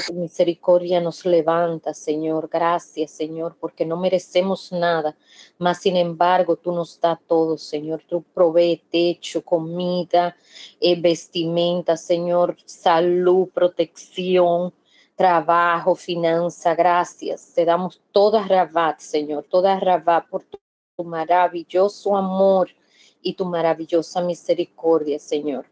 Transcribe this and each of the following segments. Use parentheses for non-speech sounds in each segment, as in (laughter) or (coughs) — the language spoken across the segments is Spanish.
tu misericordia nos levanta, Señor. Gracias, Señor, porque no merecemos nada, mas sin embargo tú nos das todo, Señor. Tú provee techo, comida, eh, vestimenta, Señor, salud, protección, trabajo, finanza. Gracias. Te damos toda rabat, Señor, toda rabat por tu maravilloso amor y tu maravillosa misericordia, Señor.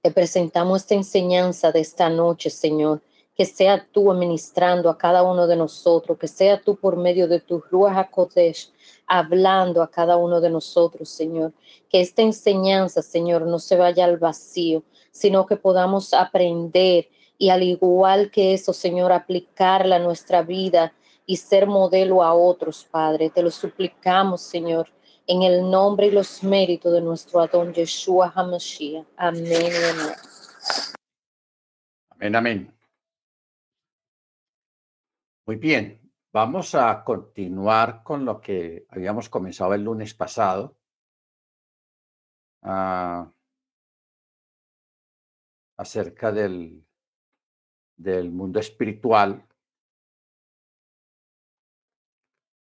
Te presentamos esta enseñanza de esta noche, Señor. Que sea tú administrando a cada uno de nosotros, que sea tú por medio de tu Ruach Kodesh hablando a cada uno de nosotros, Señor. Que esta enseñanza, Señor, no se vaya al vacío, sino que podamos aprender y al igual que eso, Señor, aplicarla a nuestra vida y ser modelo a otros, Padre. Te lo suplicamos, Señor en el nombre y los méritos de nuestro Adón Yeshua HaMashiach. Amén amén. Amén. Muy bien, vamos a continuar con lo que habíamos comenzado el lunes pasado. Ah, acerca del, del mundo espiritual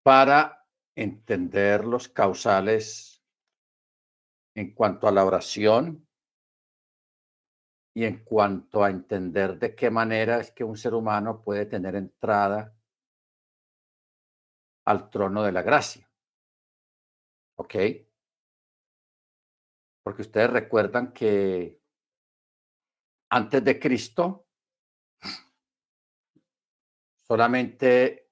para entender los causales en cuanto a la oración y en cuanto a entender de qué manera es que un ser humano puede tener entrada al trono de la gracia. ¿Ok? Porque ustedes recuerdan que antes de Cristo solamente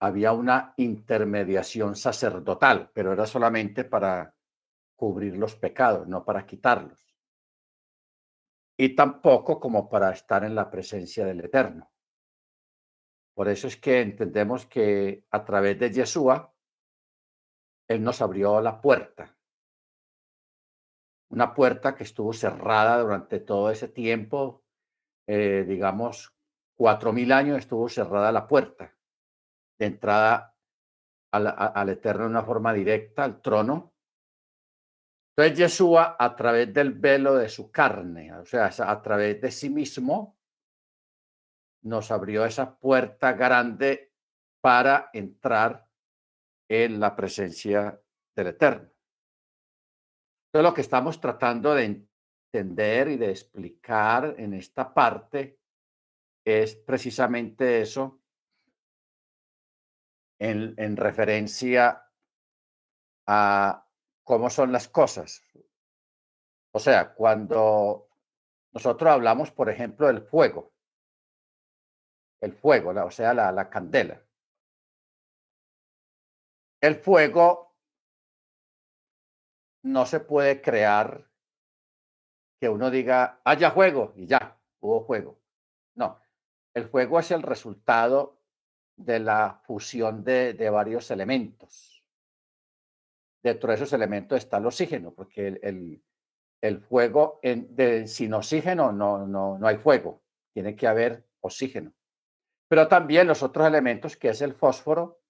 había una intermediación sacerdotal, pero era solamente para cubrir los pecados, no para quitarlos. Y tampoco como para estar en la presencia del Eterno. Por eso es que entendemos que a través de Yeshua, Él nos abrió la puerta. Una puerta que estuvo cerrada durante todo ese tiempo, eh, digamos, cuatro mil años estuvo cerrada la puerta de entrada al, Eterno de una forma directa, al trono. Entonces Yeshua a través del velo de su carne, o sea, a través de sí mismo, nos abrió esa puerta grande para entrar en la presencia del Eterno. Entonces lo que estamos tratando de entender y de explicar en esta parte es precisamente eso, en, referencia a cómo son las cosas. O sea, cuando nosotros hablamos, por ejemplo, del fuego, el fuego, o sea, la, la candela. El fuego no se puede crear que uno diga, haya fuego y ya, hubo fuego. No, el fuego es el resultado de la fusión de, varios elementos. Dentro de esos elementos está el oxígeno, porque el, el, fuego en, de, sin oxígeno no, no, no hay fuego, tiene que haber oxígeno. Pero también los otros elementos, que es el fósforo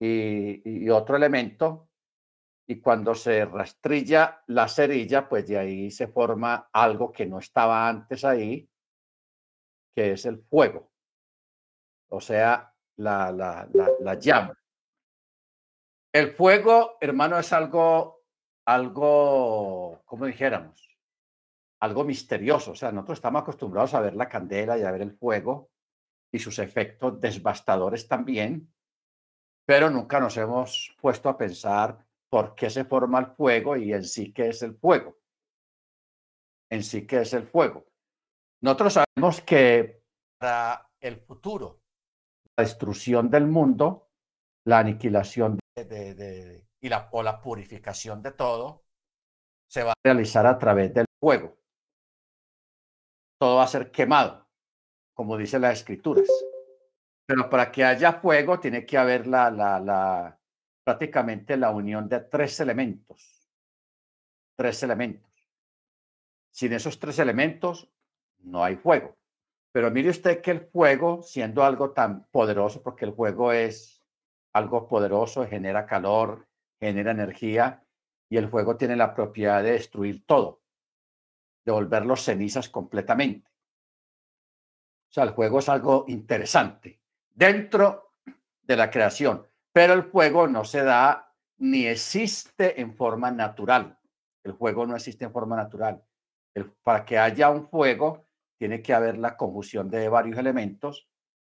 y, y otro elemento, y cuando se rastrilla la cerilla, pues de ahí se forma algo que no estaba antes ahí, que es el fuego o sea, la, la, la, llama. El fuego, hermano, es algo, algo, como dijéramos, algo misterioso. O sea, nosotros estamos acostumbrados a ver la candela y a ver el fuego y sus efectos devastadores también, pero nunca nos hemos puesto a pensar por qué se forma el fuego y en sí qué es el fuego. En sí qué es el fuego. Nosotros sabemos que para el futuro destrucción del mundo, la aniquilación y la, o la purificación de todo, se va a realizar a través del fuego. Todo va a ser quemado, como dice las escrituras. Pero para que haya fuego tiene que haber la, la, la, prácticamente la unión de tres elementos. Tres elementos. Sin esos tres elementos no hay fuego. Pero mire usted que el fuego, siendo algo tan poderoso, porque el fuego es algo poderoso, genera calor, genera energía, y el fuego tiene la propiedad de destruir todo, de volverlos cenizas completamente. sea, el fuego es algo interesante dentro de la creación, pero el fuego no se da ni existe en forma natural. El fuego no existe en forma natural. para que haya un fuego, tiene que haber la conjunción de varios elementos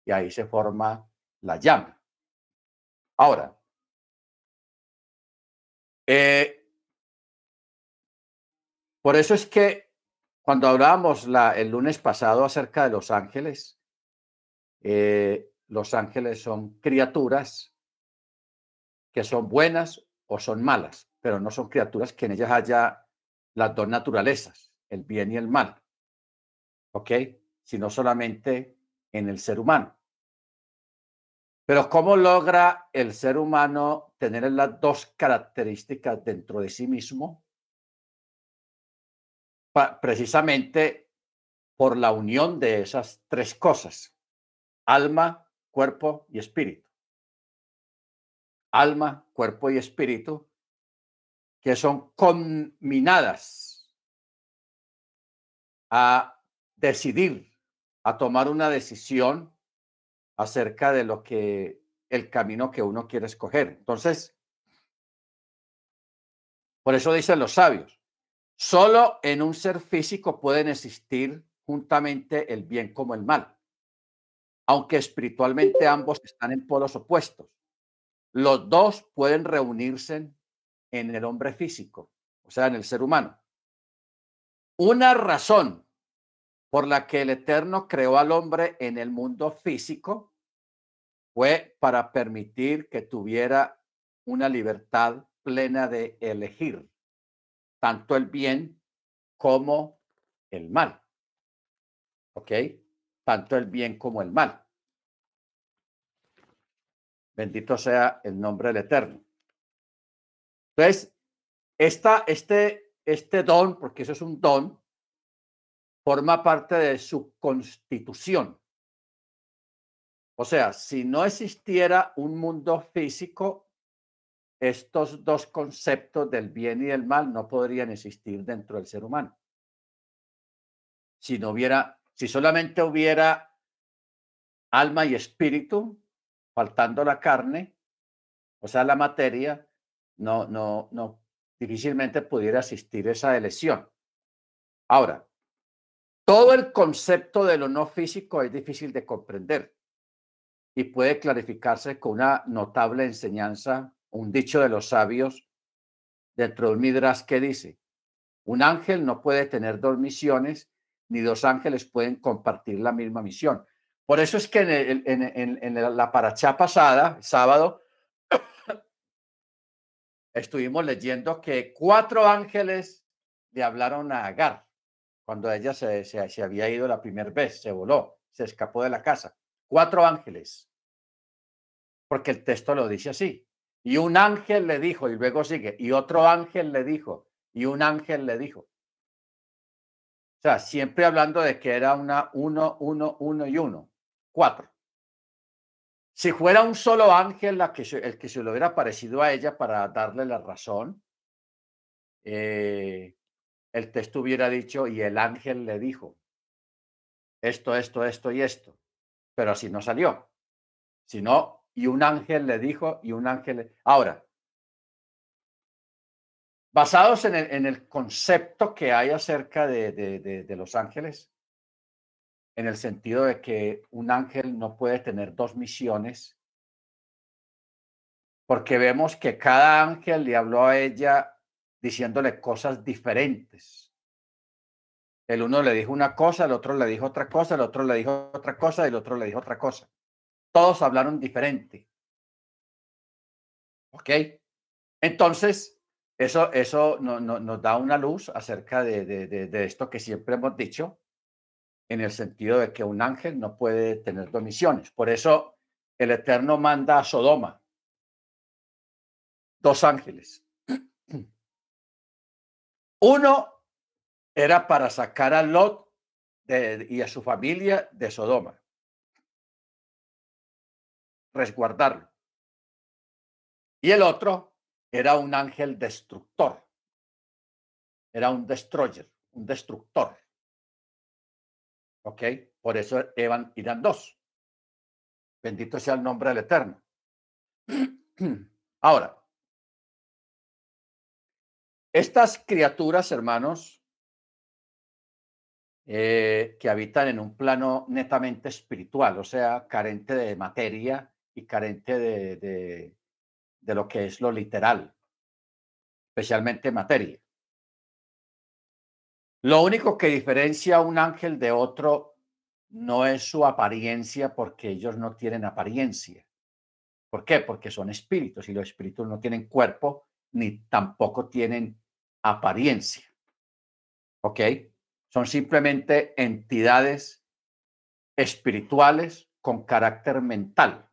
y ahí se forma la llama. Ahora, eh, por eso es que cuando hablábamos el lunes pasado acerca de los ángeles, eh, los ángeles son criaturas que son buenas o son malas, pero no son criaturas que en ellas haya las dos naturalezas, el bien y el mal, ¿ok? Sino solamente en el ser humano. Pero ¿cómo logra el ser humano tener las dos características dentro de sí mismo? precisamente por la unión de esas tres cosas, alma, cuerpo y espíritu. Alma, cuerpo y espíritu, que son combinadas a decidir, a tomar una decisión acerca de lo que el camino que uno quiere escoger. Entonces, por eso dicen los sabios, solo en un ser físico pueden existir juntamente el bien como el mal, aunque espiritualmente ambos están en polos opuestos. Los dos pueden reunirse en el hombre físico, o sea, en el ser humano. Una razón por la que el Eterno creó al hombre en el mundo físico fue para permitir que tuviera una libertad plena de elegir tanto el bien como el mal. ¿Ok? Tanto el bien como el mal. Bendito sea el nombre del Eterno. Entonces, esta, este, este don, porque eso es un don, forma parte de su constitución. O sea, si no existiera un mundo físico, estos dos conceptos del bien y del mal no podrían existir dentro del ser humano. Si no hubiera, si solamente hubiera alma y espíritu, faltando la carne, o sea, la materia, no, no, no, difícilmente pudiera existir esa elección. Ahora, todo el concepto de lo no físico es difícil de comprender y puede clarificarse con una notable enseñanza, un dicho de los sabios dentro del Midrash que dice, un ángel no puede tener dos misiones, ni dos ángeles pueden compartir la misma misión. Por eso es que en, la paracha pasada, sábado, estuvimos leyendo que cuatro ángeles le hablaron a Agar cuando ella se, se, había ido la primera vez, se voló, se escapó de la casa. Cuatro ángeles, porque el texto lo dice así. Y un ángel le dijo, y luego sigue, y otro ángel le dijo, y un ángel le dijo. O sea, siempre hablando de que era una uno, uno, uno y uno. Cuatro. Si fuera un solo ángel el que se le hubiera parecido a ella para darle la razón, eh, el texto hubiera dicho, y el ángel le dijo, esto, esto, esto y esto, pero así no salió, sino, y un ángel le dijo, y un ángel... Ahora, basados en el, en el concepto que hay acerca de, de, de los ángeles, en el sentido de que un ángel no puede tener dos misiones, porque vemos que cada ángel le habló a ella diciéndole cosas diferentes. El uno le dijo una cosa, el otro le dijo otra cosa, el otro le dijo otra cosa el otro le dijo otra cosa. Todos hablaron diferente. ¿Ok? Entonces, eso, eso no, nos da una luz acerca de, de, esto que siempre hemos dicho, en el sentido de que un ángel no puede tener dos misiones. Por eso el Eterno manda a Sodoma dos ángeles. (clears throat) Uno era para sacar a Lot y a su familia de Sodoma, resguardarlo. Y el otro era un ángel destructor, era un destroyer, un destructor. ¿Ok? Por eso eran, irán dos. Bendito sea el nombre del Eterno. (clears throat) Ahora, estas criaturas, hermanos, eh, que habitan en un plano netamente espiritual, o sea, carente de materia y carente de, de, de lo que es lo literal, especialmente materia. Lo único que diferencia a un ángel de otro no es su apariencia, porque ellos no tienen apariencia. ¿Por qué? Porque son espíritus y los espíritus no tienen cuerpo ni tampoco tienen apariencia. ¿Ok? Son simplemente entidades espirituales con carácter mental.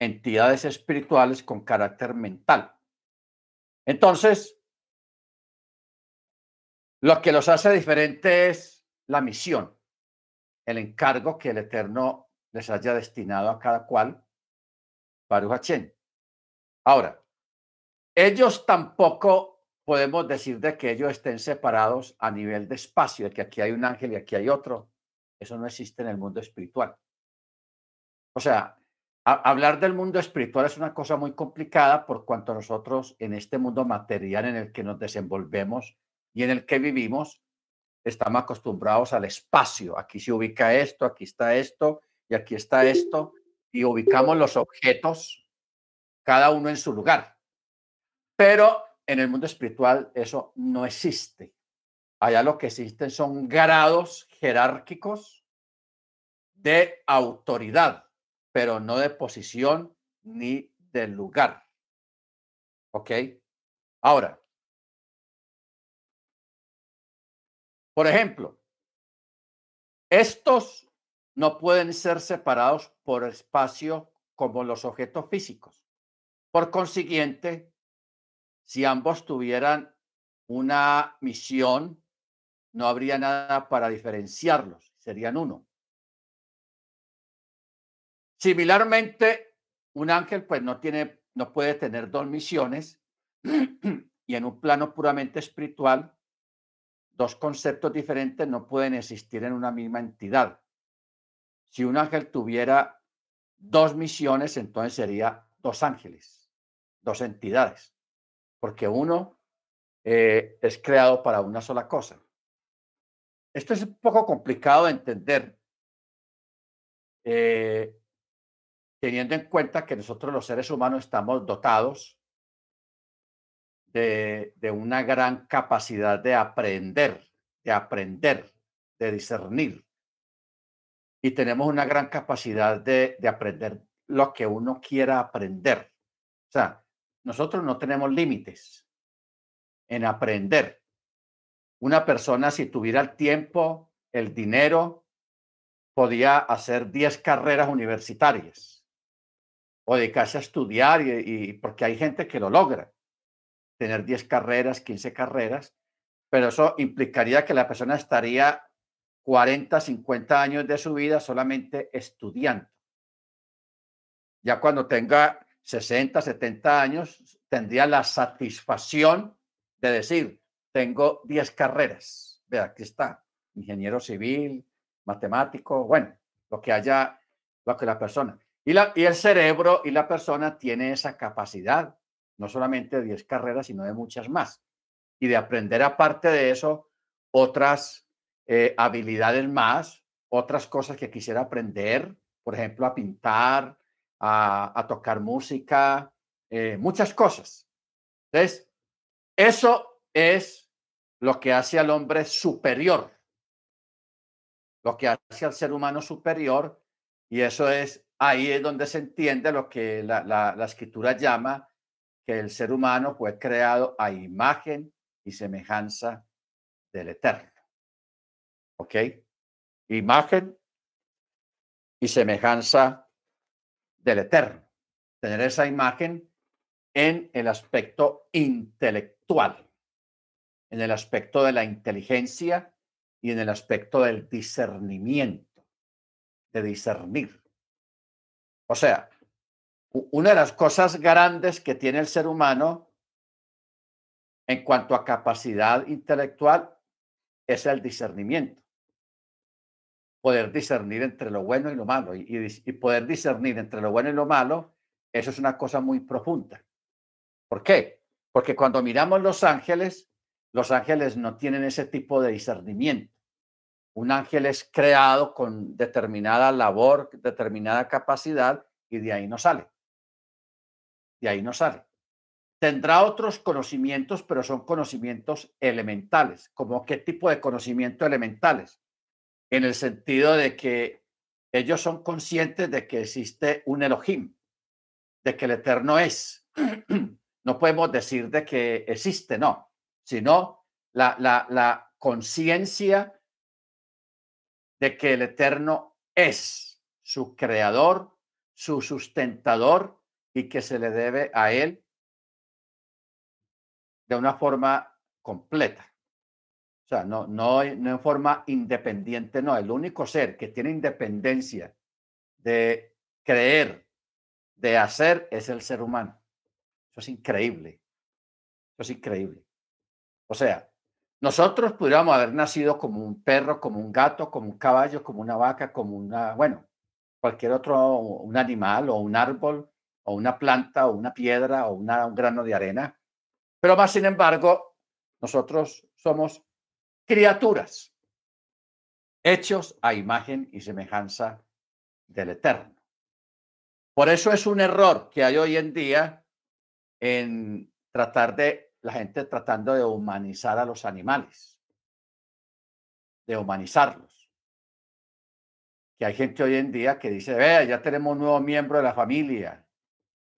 Entidades espirituales con carácter mental. Entonces, lo que los hace diferentes es la misión, el encargo que el Eterno les haya destinado a cada cual, Baruch Ahora, ellos tampoco podemos decir de que ellos estén separados a nivel de espacio, de que aquí hay un ángel y aquí hay otro. Eso no existe en el mundo espiritual. O sea, hablar del mundo espiritual es una cosa muy complicada por cuanto nosotros en este mundo material en el que nos desenvolvemos y en el que vivimos, estamos acostumbrados al espacio. Aquí se ubica esto, aquí está esto y aquí está esto y ubicamos los objetos, cada uno en su lugar. Pero en el mundo espiritual eso no existe. Allá lo que existen son grados jerárquicos de autoridad, pero no de posición ni de lugar. ¿Ok? Ahora, por ejemplo, estos no pueden ser separados por espacio como los objetos físicos. Por consiguiente, si ambos tuvieran una misión, no habría nada para diferenciarlos, serían uno. Similarmente, un ángel pues no tiene no puede tener dos misiones (clears throat) y en un plano puramente espiritual dos conceptos diferentes no pueden existir en una misma entidad. Si un ángel tuviera dos misiones, entonces sería dos ángeles, dos entidades porque uno eh, es creado para una sola cosa. Esto es un poco complicado de entender, eh, teniendo en cuenta que nosotros los seres humanos estamos dotados de, de una gran capacidad de aprender, de aprender, de discernir. Y tenemos una gran capacidad de, de aprender lo que uno quiera aprender. O sea, nosotros no tenemos límites en aprender. Una persona, si tuviera el tiempo, el dinero, podía hacer 10 carreras universitarias o dedicarse a estudiar, y, porque hay gente que lo logra, tener 10 carreras, 15 carreras, pero eso implicaría que la persona estaría 40, 50 años de su vida solamente estudiando. Ya cuando tenga 60, 70 años, tendría la satisfacción de decir, tengo 10 carreras. Ve, aquí está, ingeniero civil, matemático, bueno, lo que haya, lo que la persona. Y, la, y el cerebro y la persona tiene esa capacidad, no solamente de 10 carreras, sino de muchas más. Y de aprender aparte de eso otras eh, habilidades más, otras cosas que quisiera aprender, por ejemplo, a pintar, a, tocar música, eh, muchas cosas. Entonces, eso es lo que hace al hombre superior, lo que hace al ser humano superior, y eso es ahí es donde se entiende lo que la, la escritura llama que el ser humano fue creado a imagen y semejanza del Eterno. ¿Ok? Imagen y semejanza del Eterno, tener esa imagen en el aspecto intelectual, en el aspecto de la inteligencia y en el aspecto del discernimiento, de discernir. O sea, una de las cosas grandes que tiene el ser humano en cuanto a capacidad intelectual es el discernimiento. Poder discernir entre lo bueno y lo malo. Y, poder discernir entre lo bueno y lo malo, eso es una cosa muy profunda. ¿Por qué? Porque cuando miramos los ángeles, los ángeles no tienen ese tipo de discernimiento. Un ángel es creado con determinada labor, determinada capacidad, y de ahí no sale. De ahí no sale. Tendrá otros conocimientos, pero son conocimientos elementales. ¿Como qué tipo de conocimiento elementales? En el sentido de que ellos son conscientes de que existe un Elohim, de que el Eterno es. (clears throat) No podemos decir de que existe, no, sino la, la, la conciencia de que el Eterno es su creador, su sustentador y que se le debe a Él de una forma completa. No, no, no en forma independiente, no. El único ser que tiene independencia de creer, de hacer, es el ser humano. Eso es increíble. Eso es increíble. O sea, nosotros pudiéramos haber nacido como un perro, como un gato, como un caballo, como una vaca, como una, bueno, cualquier otro, un animal o un árbol o una planta o una piedra o un grano de arena. Pero más sin embargo, nosotros somos criaturas hechos a imagen y semejanza del Eterno. Por eso es un error que hay hoy en día en tratar de la gente tratando de humanizar a los animales, de humanizarlos. Que hay gente hoy en día que dice, vea, ya tenemos un nuevo miembro de la familia.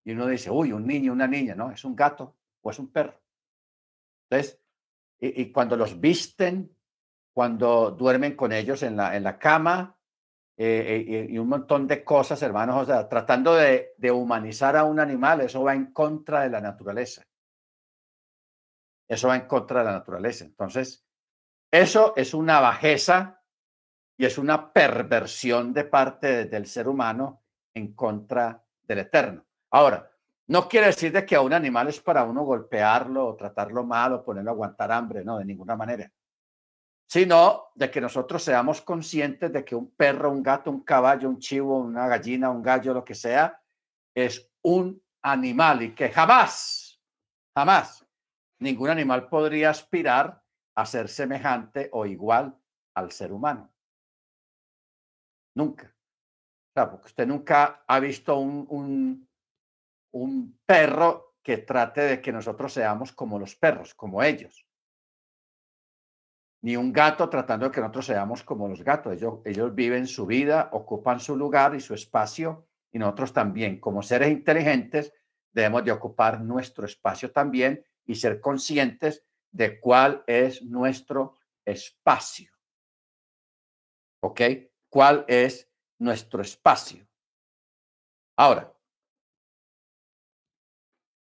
Y uno dice, uy, un niño, una niña, ¿no? Es un gato o es un perro. Entonces, y, cuando los visten, cuando duermen con ellos en la, en la cama, eh, eh, y un montón de cosas, hermanos, o tratando de, de humanizar a un animal, eso va en contra de la naturaleza. Eso va en contra de la naturaleza. Entonces, eso es una bajeza y es una perversión de parte del ser humano en contra del eterno. Ahora, no quiere decir de que a un animal es para uno golpearlo o tratarlo mal o ponerlo a aguantar hambre, no, de ninguna manera. Sino de que nosotros seamos conscientes de que un perro, un gato, un caballo, un chivo, una gallina, un gallo, lo que sea, es un animal y que jamás, jamás ningún animal podría aspirar a ser semejante o igual al ser humano. Nunca. Porque usted nunca ha visto un, un perro que trate de que nosotros seamos como los perros, como ellos. Ni un gato tratando de que nosotros seamos como los gatos. Ellos, ellos viven su vida, ocupan su lugar y su espacio, y nosotros también, como seres inteligentes, debemos de ocupar nuestro espacio también y ser conscientes de cuál es nuestro espacio. ¿Ok? ¿Cuál es nuestro espacio? Ahora,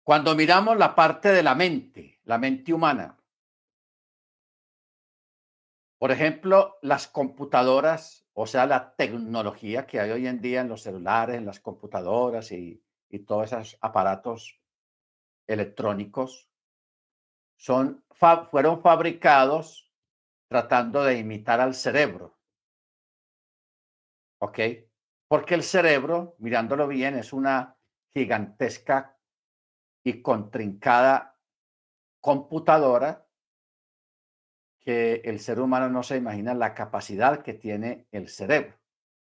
cuando miramos la parte de la mente, la mente humana, por ejemplo, las computadoras, o sea, la tecnología que hay hoy en día en los celulares, en las computadoras y, todos esos aparatos electrónicos, fueron fabricados tratando de imitar al cerebro. ¿Ok? Porque el cerebro, mirándolo bien, es una gigantesca y contrincada computadora que el ser humano no se imagina la capacidad que tiene el cerebro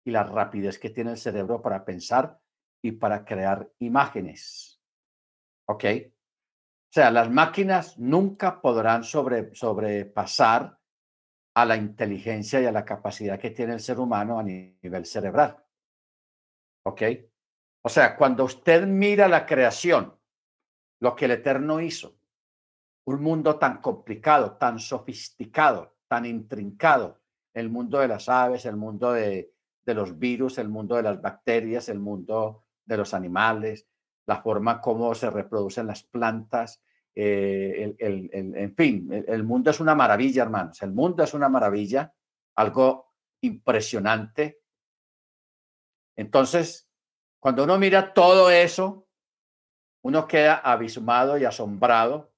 y la rapidez que tiene el cerebro para pensar y para crear imágenes. ¿Ok? O sea, las máquinas nunca podrán sobre, sobrepasar a la inteligencia y a la capacidad que tiene el ser humano a nivel cerebral. ¿Ok? O sea, cuando usted mira la creación, lo que el Eterno hizo, un mundo tan complicado, tan sofisticado, tan intrincado, el mundo de las aves, el mundo de, de los virus, el mundo de las bacterias, el mundo de los animales, la forma como se reproducen las plantas, eh, el, en fin, el, mundo es una maravilla, hermanos. El mundo es una maravilla, algo impresionante. Entonces, cuando uno mira todo eso, uno queda abismado y asombrado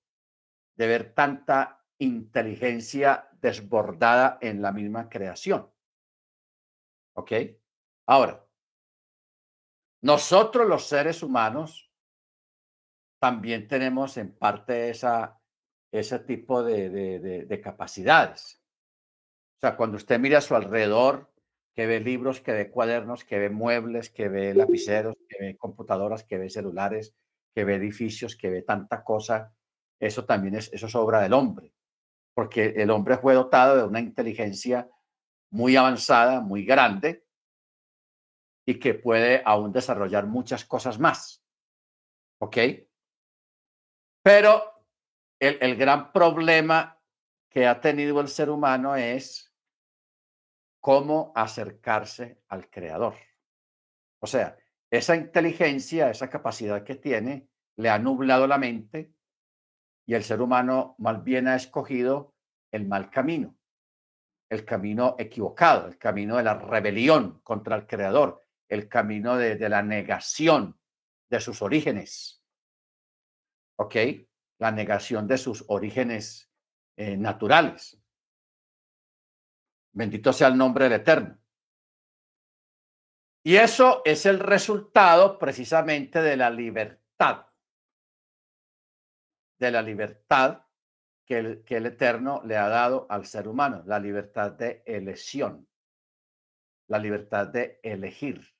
de ver tanta inteligencia desbordada en la misma creación. ¿Ok? Ahora, nosotros los seres humanos también tenemos en parte esa, ese tipo de, de, de capacidades. O sea, cuando usted mira a su alrededor, que ve libros, que ve cuadernos, que ve muebles, que ve lapiceros, que ve computadoras, que ve celulares, que ve edificios, que ve tanta cosa, eso también es, eso es obra del hombre, porque el hombre fue dotado de una inteligencia muy avanzada, muy grande, y que puede aún desarrollar muchas cosas más. ¿Ok? Pero el, el gran problema que ha tenido el ser humano es cómo acercarse al creador. O sea, esa inteligencia, esa capacidad que tiene, le ha nublado la mente y el ser humano más bien ha escogido el mal camino, el camino equivocado, el camino de la rebelión contra el creador, el camino de, la negación de sus orígenes. ¿Ok? La negación de sus orígenes eh, naturales. Bendito sea el nombre del Eterno. Y eso es el resultado precisamente de la libertad. De la libertad que el, que el Eterno le ha dado al ser humano, la libertad de elección, la libertad de elegir,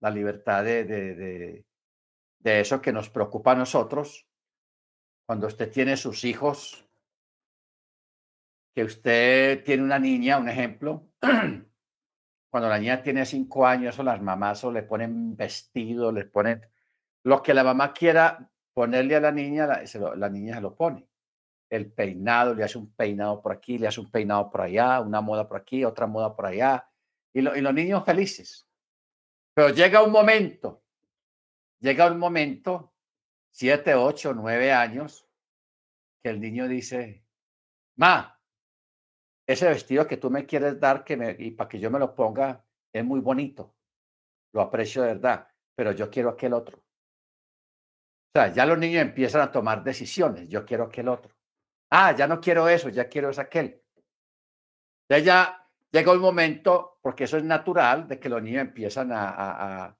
la libertad de, de, de, de eso que nos preocupa a nosotros. Cuando usted tiene sus hijos que usted tiene una niña, un ejemplo, (clears throat) cuando la niña tiene cinco años o las mamás o le ponen vestido, le ponen lo que la mamá quiera ponerle a la niña, la, la niña se lo pone. El peinado, le hace un peinado por aquí, le hace un peinado por allá, una moda por aquí, otra moda por allá, y, y los niños felices. Pero llega un momento, llega un momento, siete, ocho, nueve años, que el niño dice, ma, ese vestido que tú me quieres dar que me, y para que yo me lo ponga es muy bonito. Lo aprecio de verdad, pero yo quiero aquel otro. O sea, ya los niños empiezan a tomar decisiones. Yo quiero aquel otro. Ah, ya no quiero eso, ya quiero es aquel. Ya, ya llega un momento, porque eso es natural, de que los niños empiezan a, a,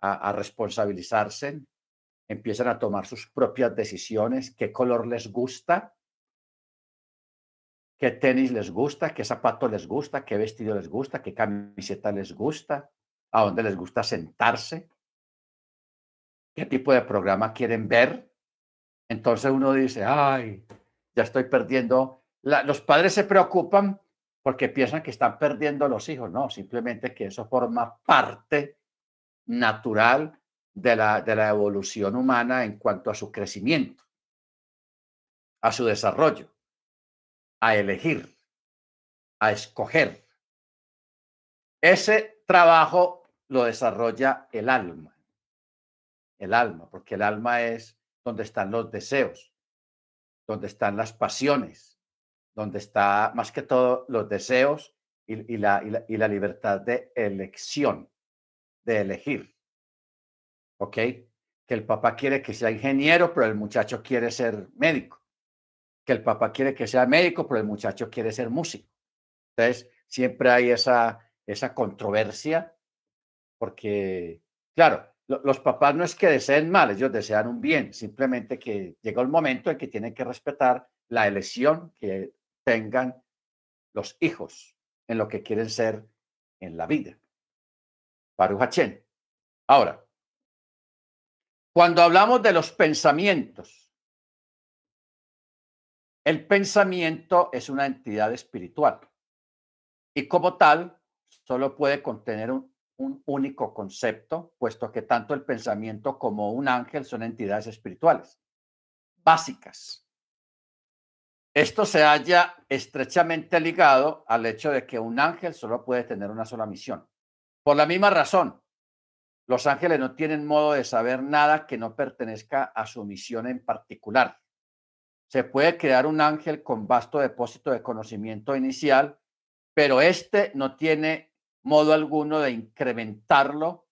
a, a responsabilizarse, empiezan a tomar sus propias decisiones, qué color les gusta, qué tenis les gusta, qué zapato les gusta, qué vestido les gusta, qué camiseta les gusta, a dónde les gusta sentarse, qué tipo de programa quieren ver. Entonces uno dice, ay, ya estoy perdiendo. los padres se preocupan porque piensan que están perdiendo a los hijos. No, simplemente que eso forma parte natural de la, de la evolución humana en cuanto a su crecimiento, a su desarrollo a elegir, a escoger. Ese trabajo lo desarrolla el alma. El alma, porque el alma es donde están los deseos, donde están las pasiones, donde está más que todo los deseos y, la, y la libertad de elección, de elegir. ¿Ok? Que el papá quiere que sea ingeniero, pero el muchacho quiere ser médico que el papá quiere que sea médico, pero el muchacho quiere ser músico. Entonces, siempre hay esa, esa controversia, porque, claro, los papás no es que deseen mal, ellos desean un bien, simplemente que llega un momento en que tienen que respetar la elección que tengan los hijos en lo que quieren ser en la vida. Baruch Ahora, cuando hablamos de los pensamientos, el pensamiento es una entidad espiritual y como tal solo puede contener un, único concepto, puesto que tanto el pensamiento como un ángel son entidades espirituales básicas. Esto se halla estrechamente ligado al hecho de que un ángel solo puede tener una sola misión. Por la misma razón, los ángeles no tienen modo de saber nada que no pertenezca a su misión en particular se puede crear un ángel con vasto depósito de conocimiento inicial, pero este no tiene modo alguno de incrementarlo,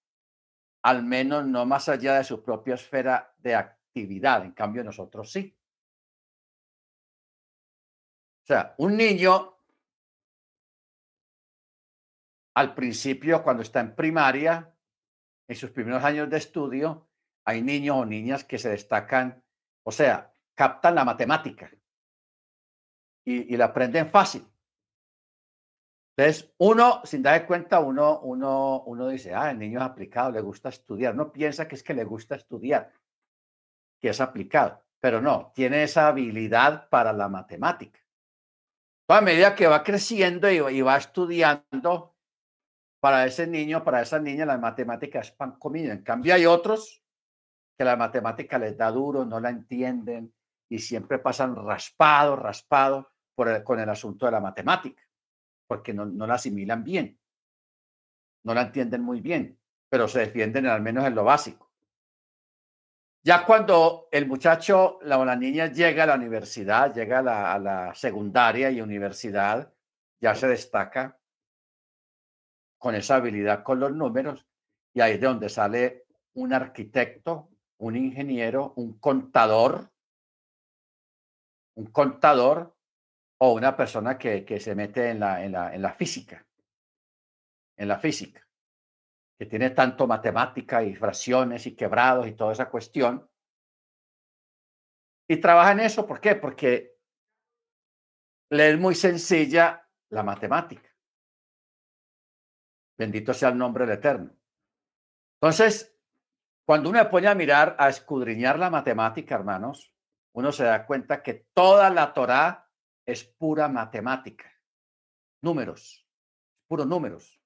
al menos no más allá de su propia esfera de actividad. En cambio, nosotros sí. O sea, un niño al principio, cuando está en primaria, en sus primeros años de estudio, hay niños o niñas que se destacan, o sea, captan la matemática y, la aprenden fácil. Entonces, uno, sin dar cuenta, uno, uno, uno dice, ah, el niño es aplicado, le gusta estudiar. No piensa que es que le gusta estudiar, que es aplicado, pero no, tiene esa habilidad para la matemática. A medida que va creciendo y, va estudiando, para ese niño, para esa niña, las matemáticas es pan comido. En cambio, hay otros que la matemática les da duro, no la entienden y siempre pasan raspado, raspado con el asunto de la matemática, porque no, la asimilan bien, no la entienden muy bien, pero se defienden al menos en lo básico. Ya cuando el muchacho o la niña llega a la universidad, llega a la, a la secundaria y universidad, ya se destaca con esa habilidad con los números y ahí es de donde sale un arquitecto, un ingeniero, un contador, un contador o una persona que, que se mete en la, en, la, en la física, en la física, que tiene tanto matemática y fracciones y quebrados y toda esa cuestión. Y trabaja en eso, ¿por qué? Porque le es muy sencilla la matemática. Bendito sea el nombre del Eterno. Entonces, cuando uno se pone a mirar, a escudriñar la matemática, hermanos, uno se da cuenta que toda la Torá es pura matemática, números, puros números.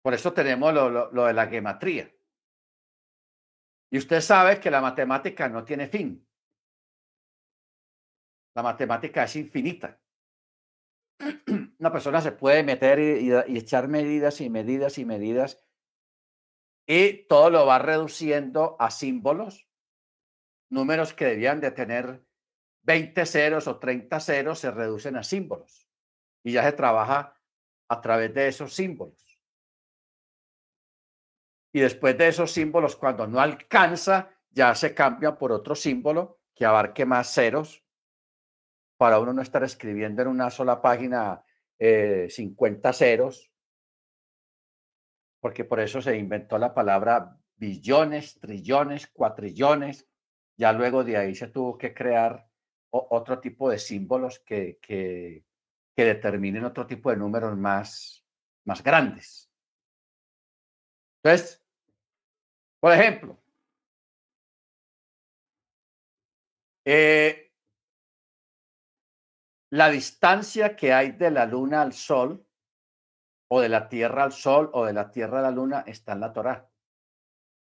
Por eso tenemos lo, de la gematría. Y usted sabe que la matemática no tiene fin. La matemática es infinita. (clears throat) Una persona se puede meter y, y, echar medidas y medidas y medidas y todo lo va reduciendo a símbolos, números que debían de tener 20 ceros o 30 ceros se reducen a símbolos y ya se trabaja a través de esos símbolos. Y después de esos símbolos, cuando no alcanza, ya se cambia por otro símbolo que abarque más ceros para uno no estar escribiendo en una sola página 50 eh, ceros, porque por eso se inventó la palabra billones, trillones, cuatrillones. Ya luego de ahí se tuvo que crear otro tipo de símbolos que, que, determinen otro tipo de números más, más grandes. Entonces, por ejemplo, eh, la distancia que hay de la luna al sol, o de la tierra al sol, o de la tierra a la luna, está en la Torah,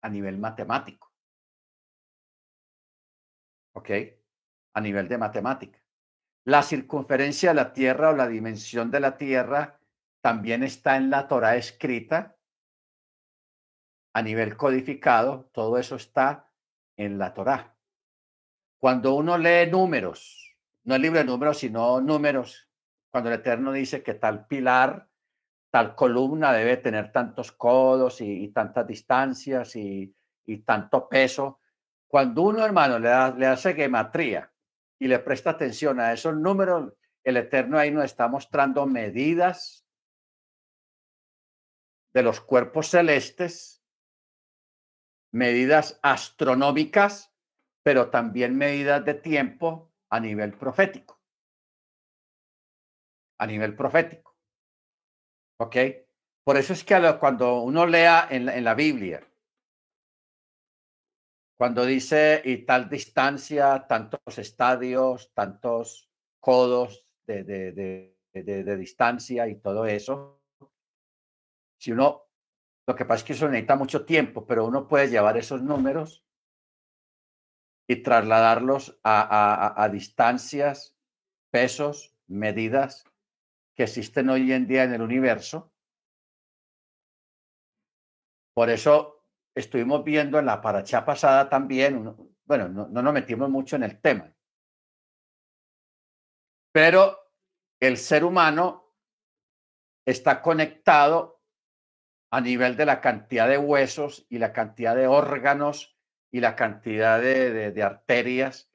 a nivel matemático. ¿Ok? a nivel de matemática. La circunferencia de la Tierra o la dimensión de la Tierra también está en la Torah escrita a nivel codificado. Todo eso está en la Torah. Cuando uno lee números, no el libro de números, sino números, cuando el Eterno dice que tal pilar, tal columna debe tener tantos codos y, tantas distancias y, tanto peso. Cuando uno, hermano, le, hace gematría y le presta atención a esos números, el Eterno ahí nos está mostrando medidas de los cuerpos celestes, medidas astronómicas, pero también medidas de tiempo a nivel profético. A nivel profético. ¿Ok? Por eso es que cuando uno lea en la Biblia cuando dice y tal distancia, tantos estadios, tantos codos de, de, distancia y todo eso, si uno, lo que pasa es que eso necesita mucho tiempo, pero uno puede llevar esos números y trasladarlos a, a distancias, pesos, medidas que existen hoy en día en el universo. Por eso estuvimos viendo en la paracha pasada también, bueno, no, no, nos metimos mucho en el tema, pero el ser humano está conectado a nivel de la cantidad de huesos y la cantidad de órganos y la cantidad de, de arterias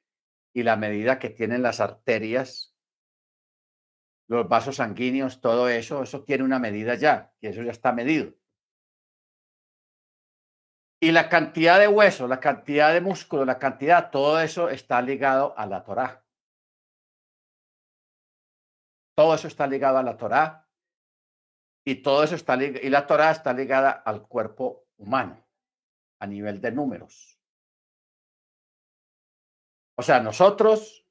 y la medida que tienen las arterias, los vasos sanguíneos, todo eso, eso tiene una medida ya, y eso ya está medido. Y la cantidad de hueso, la cantidad de músculo, la cantidad, todo eso está ligado a la Torá. Todo eso está ligado a la Torá. Y todo eso está y la Torá está ligada al cuerpo humano a nivel de números. O sea, nosotros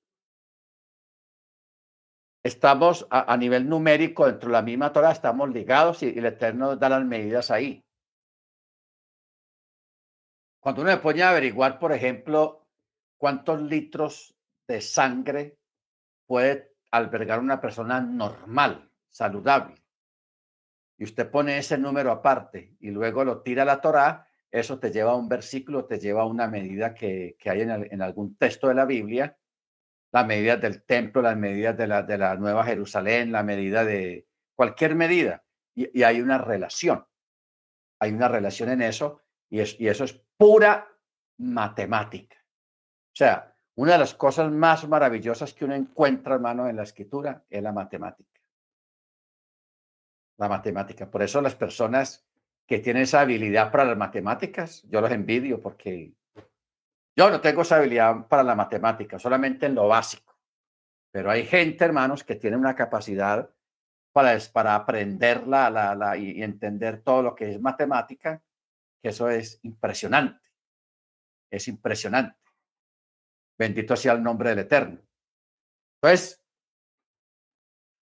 estamos a, nivel numérico dentro de la misma Torah, estamos ligados y, y el Eterno da las medidas ahí. Cuando uno se pone a averiguar, por ejemplo, cuántos litros de sangre puede albergar una persona normal, saludable, y usted pone ese número aparte y luego lo tira a la Torá, eso te lleva a un versículo, te lleva a una medida que, hay en, algún texto de la Biblia, las medidas del templo, las medidas de la, de la Nueva Jerusalén, la medida de cualquier medida, y, hay una relación. Hay una relación en eso, y, es, y eso es pura matemática. O sea, una de las cosas más maravillosas que uno encuentra, hermano, en la escritura es la matemática. La matemática. Por eso las personas que tienen esa habilidad para las matemáticas, yo los envidio porque yo no tengo esa habilidad para la matemática, solamente en lo básico. Pero hay gente, hermanos, que tiene una capacidad para, para aprender la, y entender todo lo que es matemática que eso es impresionante. Es impresionante. Bendito sea el nombre del Eterno. Pues,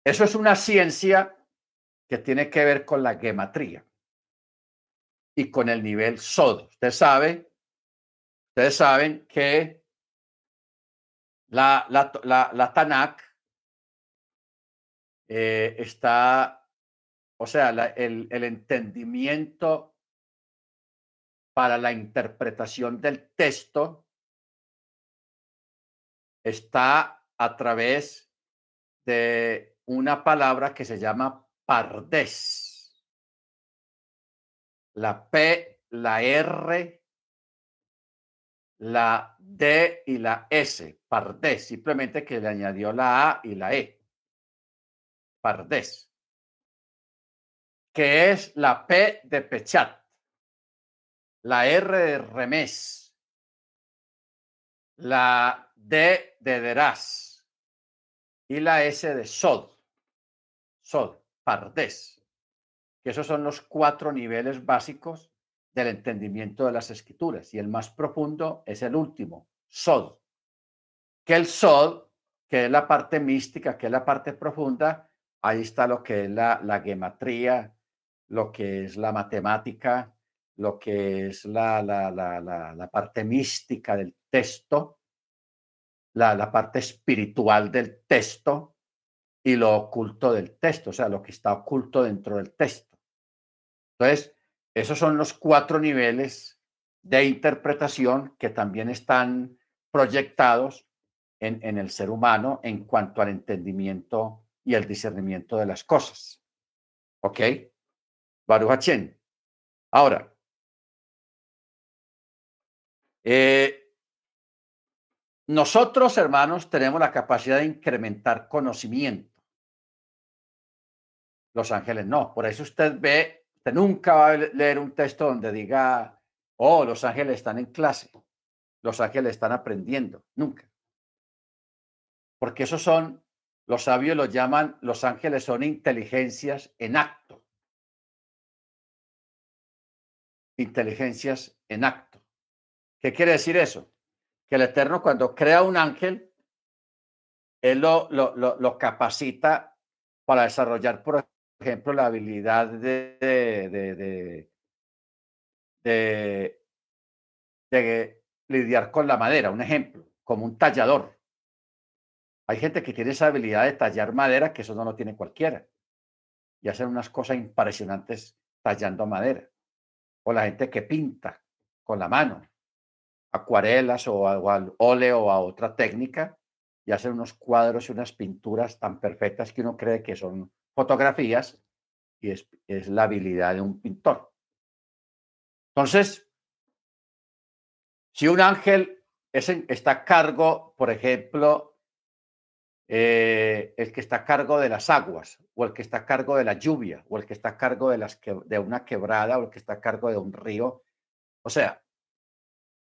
eso es una ciencia que tiene que ver con la gematría y con el nivel sodo. Usted sabe, ustedes saben que la, la, la, la eh, está, o sea, el, el entendimiento para la interpretación del texto está a través de una palabra que se llama pardés. La P, la R, la D y la S. Pardés, simplemente que le añadió la A y la E. Pardés. Que es la P de Pechat la R de remés, la D de deraz y la S de sod, sod, pardés, que esos son los cuatro niveles básicos del entendimiento de las escrituras y el más profundo es el último, sod, que el sod, que es la parte mística, que es la parte profunda, ahí está lo que es la, la gematría, lo que es la matemática, lo que es la, la, la, la parte mística del texto, la, parte espiritual del texto y lo oculto del texto, o sea, lo que está oculto dentro del texto. Entonces, esos son los cuatro niveles de interpretación que también están proyectados en, en el ser humano en cuanto al entendimiento y el discernimiento de las cosas. ¿Ok? Baruch Ahora, eh, nosotros, hermanos, tenemos la capacidad de incrementar conocimiento. Los ángeles no. Por eso usted ve, usted nunca va a leer un texto donde diga, oh, los ángeles están en clase, los ángeles están aprendiendo. Nunca. Porque esos son, los sabios los llaman, los ángeles son inteligencias en acto. Inteligencias en acto. ¿Qué quiere decir eso? Que el Eterno cuando crea un ángel, Él lo, capacita para desarrollar, por ejemplo, la habilidad de, de, lidiar con la madera, un ejemplo, como un tallador. Hay gente que tiene esa habilidad de tallar madera, que eso no lo tiene cualquiera. Y hacen unas cosas impresionantes tallando madera. O la gente que pinta con la mano acuarelas o, al óleo o a otra técnica y hacer unos cuadros y unas pinturas tan perfectas que uno cree que son fotografías y es, la habilidad de un pintor. Entonces, si un ángel es está a cargo, por ejemplo, eh, el que está a cargo de las aguas, o el que está a cargo de la lluvia, o el que está a cargo de, las de una quebrada, o el que está a cargo de un río. O sea,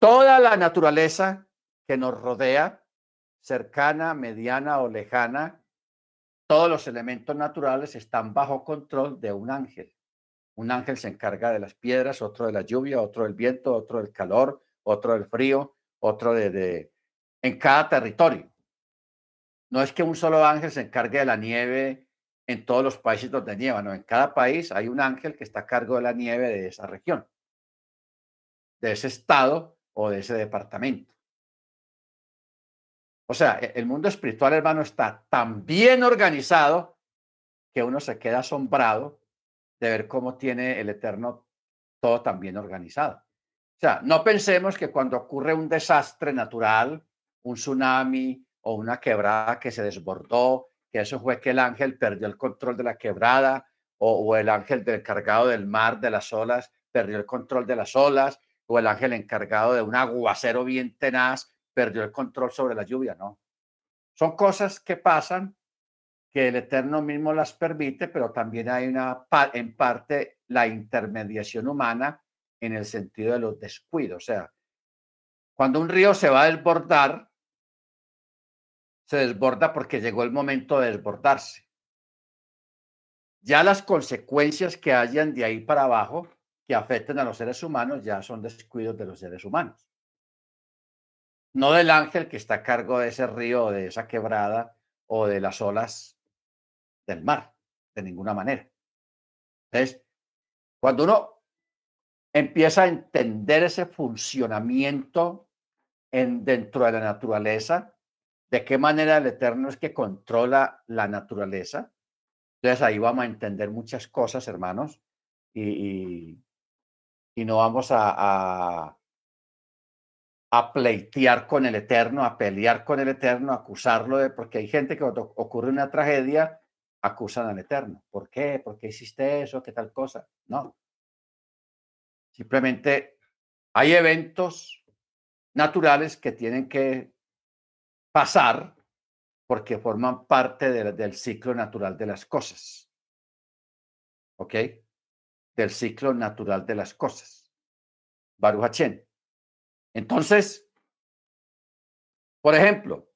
toda la naturaleza que nos rodea, cercana, mediana o lejana, todos los elementos naturales están bajo control de un ángel. Un ángel se encarga de las piedras, otro de la lluvia, otro del viento, otro del calor, otro del frío, otro de, de en cada territorio. No es que un solo ángel se encargue de la nieve en todos los países donde nieva, no, en cada país hay un ángel que está a cargo de la nieve de esa región, de ese estado o de ese departamento. O sea, e, el mundo espiritual, hermano, está tan bien organizado que uno se queda asombrado de ver cómo tiene el Eterno todo tan bien organizado. O sea, no pensemos que cuando ocurre un desastre natural, un tsunami, o una quebrada que se desbordó, que eso fue que el ángel perdió el control de la quebrada, o, el ángel del encargado del mar, de las olas, perdió el control de las olas, el ángel encargado de un aguacero bien tenaz, perdió el control sobre la lluvia, no. Son cosas que pasan, que el Eterno mismo las permite, pero también hay una, en parte, la intermediación humana en el sentido de los descuidos. O sea, cuando un río se va a desbordar, se desborda porque llegó el momento de desbordarse. Ya las consecuencias que hayan de ahí para abajo que a los seres humanos ya son descuidos de los seres humanos. No del ángel que está a cargo de ese río, de esa quebrada o de las olas del mar, de ninguna manera. Entonces, cuando uno empieza a entender ese funcionamiento en, dentro de la naturaleza, de qué manera el Eterno es que controla la naturaleza. Entonces ahí vamos a entender muchas cosas, hermanos, y, no vamos a, a, pleitear con el Eterno, a pelear con el Eterno, a acusarlo de, porque hay gente que cuando ocurre una tragedia, acusan al Eterno. ¿Por qué? ¿Por qué hiciste eso? ¿Qué tal cosa? No. Simplemente hay eventos naturales que tienen que pasar porque forman parte del ciclo natural de las cosas. ¿Ok? Del ciclo natural de las cosas. Baruch Entonces, por ejemplo,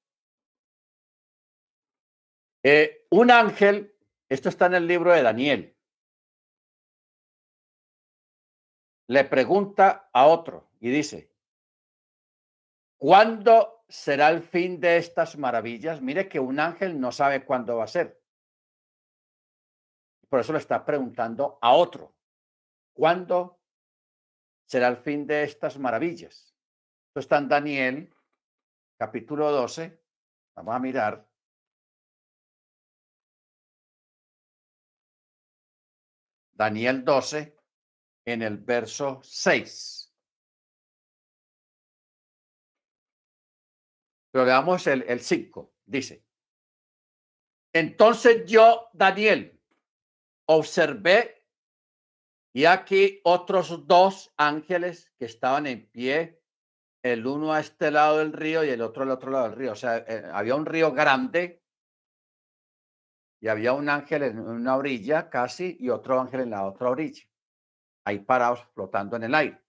eh, un ángel, esto está en el libro de Daniel, le pregunta a otro y dice, ¿cuándo será el fin de estas maravillas? Mire que un ángel no sabe cuándo va a ser. Por eso le está preguntando a otro, ¿cuándo será el fin de estas maravillas? Esto está en Daniel, capítulo 12. Vamos a mirar. Daniel 12, en el verso 6. Pero veamos el 5. Dice, entonces yo, Daniel, observé y aquí otros dos ángeles que estaban en pie, el uno a este lado del río y el otro al otro lado del río. O sea, eh, había un río grande y había un ángel en una orilla casi y otro ángel en la otra orilla, ahí parados flotando en el aire.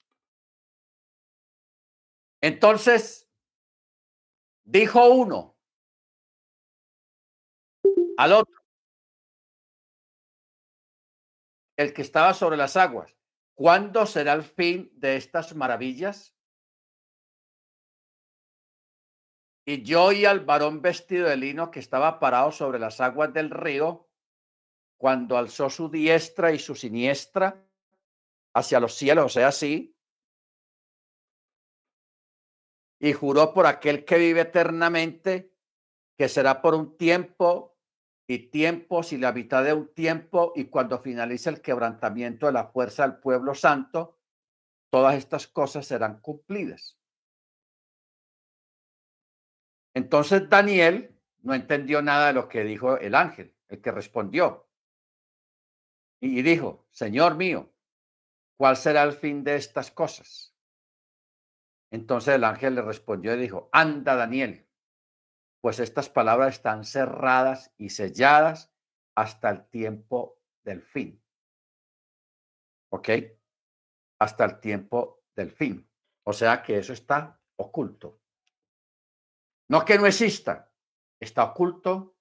Entonces, Dijo uno al otro, el que estaba sobre las aguas, ¿cuándo será el fin de estas maravillas? Y yo oí al varón vestido de lino que estaba parado sobre las aguas del río, cuando alzó su diestra y su siniestra hacia los cielos, o sea, así, y juró por aquel que vive eternamente, que será por un tiempo y tiempos y la mitad de un tiempo, y cuando finalice el quebrantamiento de la fuerza del pueblo santo, todas estas cosas serán cumplidas. Entonces Daniel no entendió nada de lo que dijo el ángel, el que respondió. Y dijo, Señor mío, ¿cuál será el fin de estas cosas? Entonces el ángel le respondió y dijo, anda Daniel, pues estas palabras están cerradas y selladas hasta el tiempo del fin. ¿Ok? Hasta el tiempo del fin. O sea que eso está oculto. No que no exista, está oculto,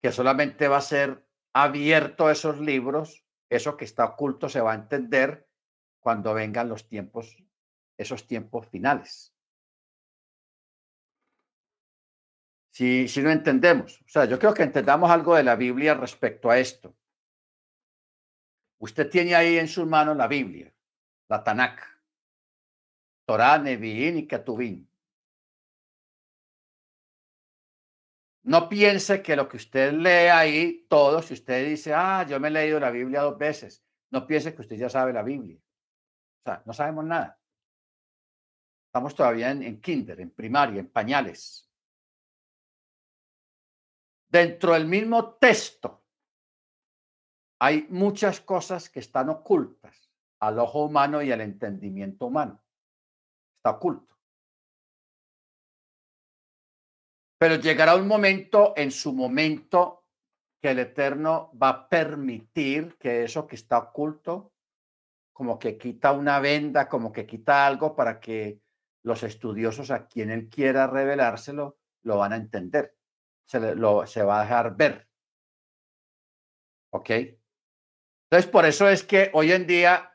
que solamente va a ser abierto esos libros, eso que está oculto se va a entender cuando vengan los tiempos, esos tiempos finales. Si, si no entendemos, o sea, yo creo que entendamos algo de la Biblia respecto a esto. Usted tiene ahí en sus manos la Biblia, la Tanakh, Torah, Nevi'im y Ketuvim. No piense que lo que usted lee ahí, todo, si usted dice, ah, yo me he leído la Biblia dos veces, no piense que usted ya sabe la Biblia. O sea, no sabemos nada. Estamos todavía en, en kinder, en primaria, en pañales. Dentro del mismo texto hay muchas cosas que están ocultas al ojo humano y al entendimiento humano. Está oculto. Pero llegará un momento, en su momento, que el Eterno va a permitir que eso que está oculto, como que quita una venda, como que quita algo para que los estudiosos a quien él quiera revelárselo, lo van a entender. Se, lo, se va a dejar ver. ¿Ok? Entonces, por eso es que hoy en día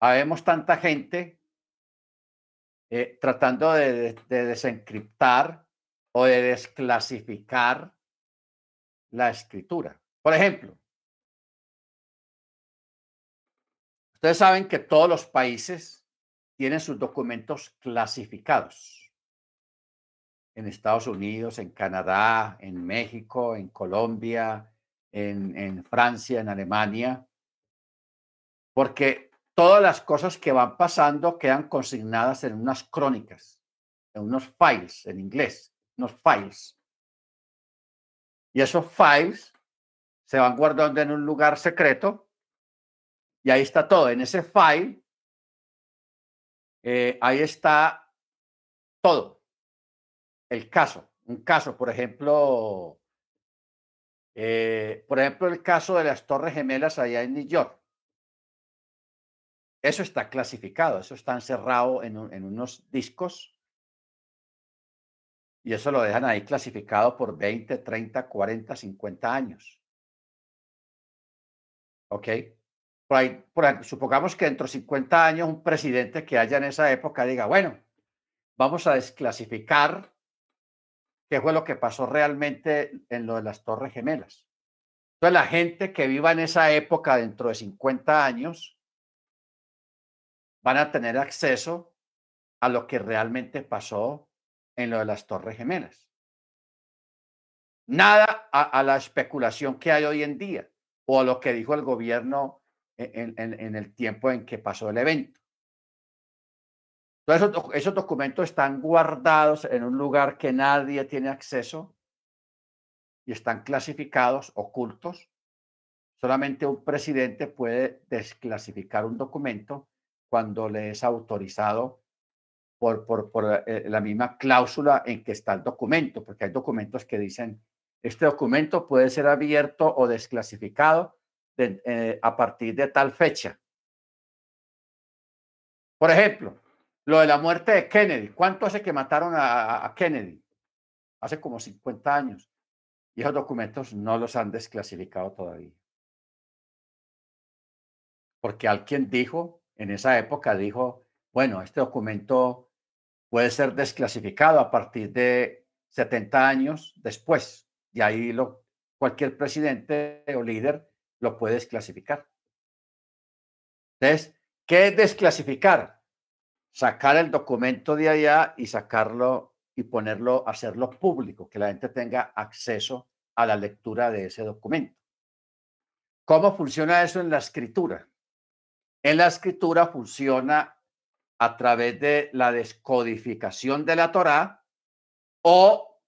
habemos tanta gente eh, tratando de desencriptar o de desclasificar la escritura. Por ejemplo, ustedes saben que todos los países tienen sus documentos clasificados. En Estados Unidos, en Canadá, en México, en Colombia, en, Francia, en Alemania, porque todas las cosas que van pasando quedan consignadas en unas crónicas, en unos files en inglés unos files. Y esos files se van guardando en un lugar secreto y ahí está todo. En ese file, eh, ahí está todo. El caso. Un caso, por ejemplo, eh, por ejemplo, el caso de las Torres Gemelas allá en New York. Eso está clasificado, eso está encerrado en, en unos discos y eso lo dejan ahí clasificado por 20, 30, 40, 50 años. ¿Ok? Por ahí, por supongamos que dentro de 50 años un presidente que haya en esa época diga, bueno, vamos a desclasificar qué fue lo que pasó realmente en lo de las Torres Gemelas. Entonces la gente que viva en esa época dentro de 50 años van a tener acceso a lo que realmente pasó en lo de las Torres Gemelas. Nada a, la especulación que hay hoy en día o a lo que dijo el gobierno en, en, el tiempo en que pasó el evento. Todos esos, documentos están guardados en un lugar que nadie tiene acceso y están clasificados, ocultos. Solamente un presidente puede desclasificar un documento cuando le es autorizado por, por, eh, la misma cláusula en que está el documento, porque hay documentos que dicen, este documento puede ser abierto o desclasificado eh, a partir de tal fecha. Por ejemplo, lo de la muerte de Kennedy. ¿Cuánto hace que mataron a, Kennedy? Hace como 50 años. Y esos documentos no los han desclasificado todavía. Porque alguien dijo, en esa época dijo, bueno, este documento puede ser desclasificado a partir de 70 años después. Y ahí lo, cualquier presidente o líder lo puede desclasificar. Entonces, ¿qué es desclasificar? Sacar el documento de allá y sacarlo y ponerlo, hacerlo público, que la gente tenga acceso a la lectura de ese documento. ¿Cómo funciona eso en la escritura? En la escritura funciona a través de la descodificación de la Torá o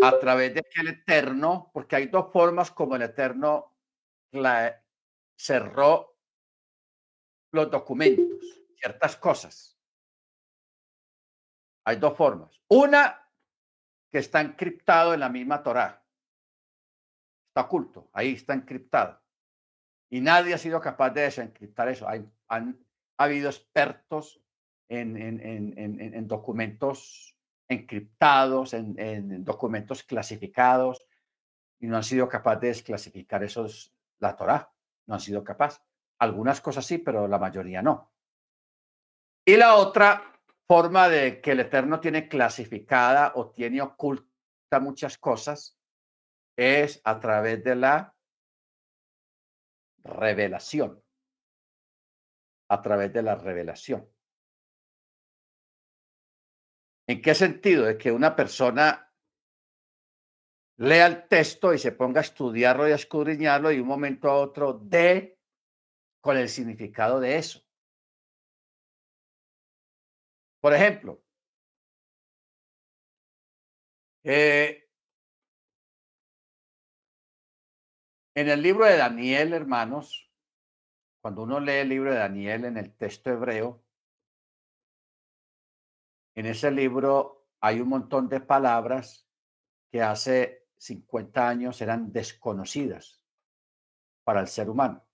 a través de el Eterno, porque hay dos formas como el Eterno cerró los documentos, ciertas cosas. Hay dos formas. Una que está encriptado en la misma Torá. Está oculto, ahí está encriptado. Y nadie ha sido capaz de desencriptar eso. Hay, han ha habido expertos en, en documentos encriptados, en, documentos clasificados, y no han sido capaces de desclasificar esos, la Torá. No han sido capaces. Algunas cosas sí, pero la mayoría no. Y la otra forma de que el Eterno tiene clasificada o tiene oculta muchas cosas es a través de la revelación. A través de la revelación. ¿En qué sentido? De que una persona lea el texto y se ponga a estudiarlo y a escudriñarlo y un momento a otro dé con el significado de eso. Por ejemplo, eh, en el libro de Daniel, hermanos, cuando uno lee el libro de Daniel en el texto hebreo, en ese libro hay un montón de palabras que hace 50 años eran desconocidas para el ser humano.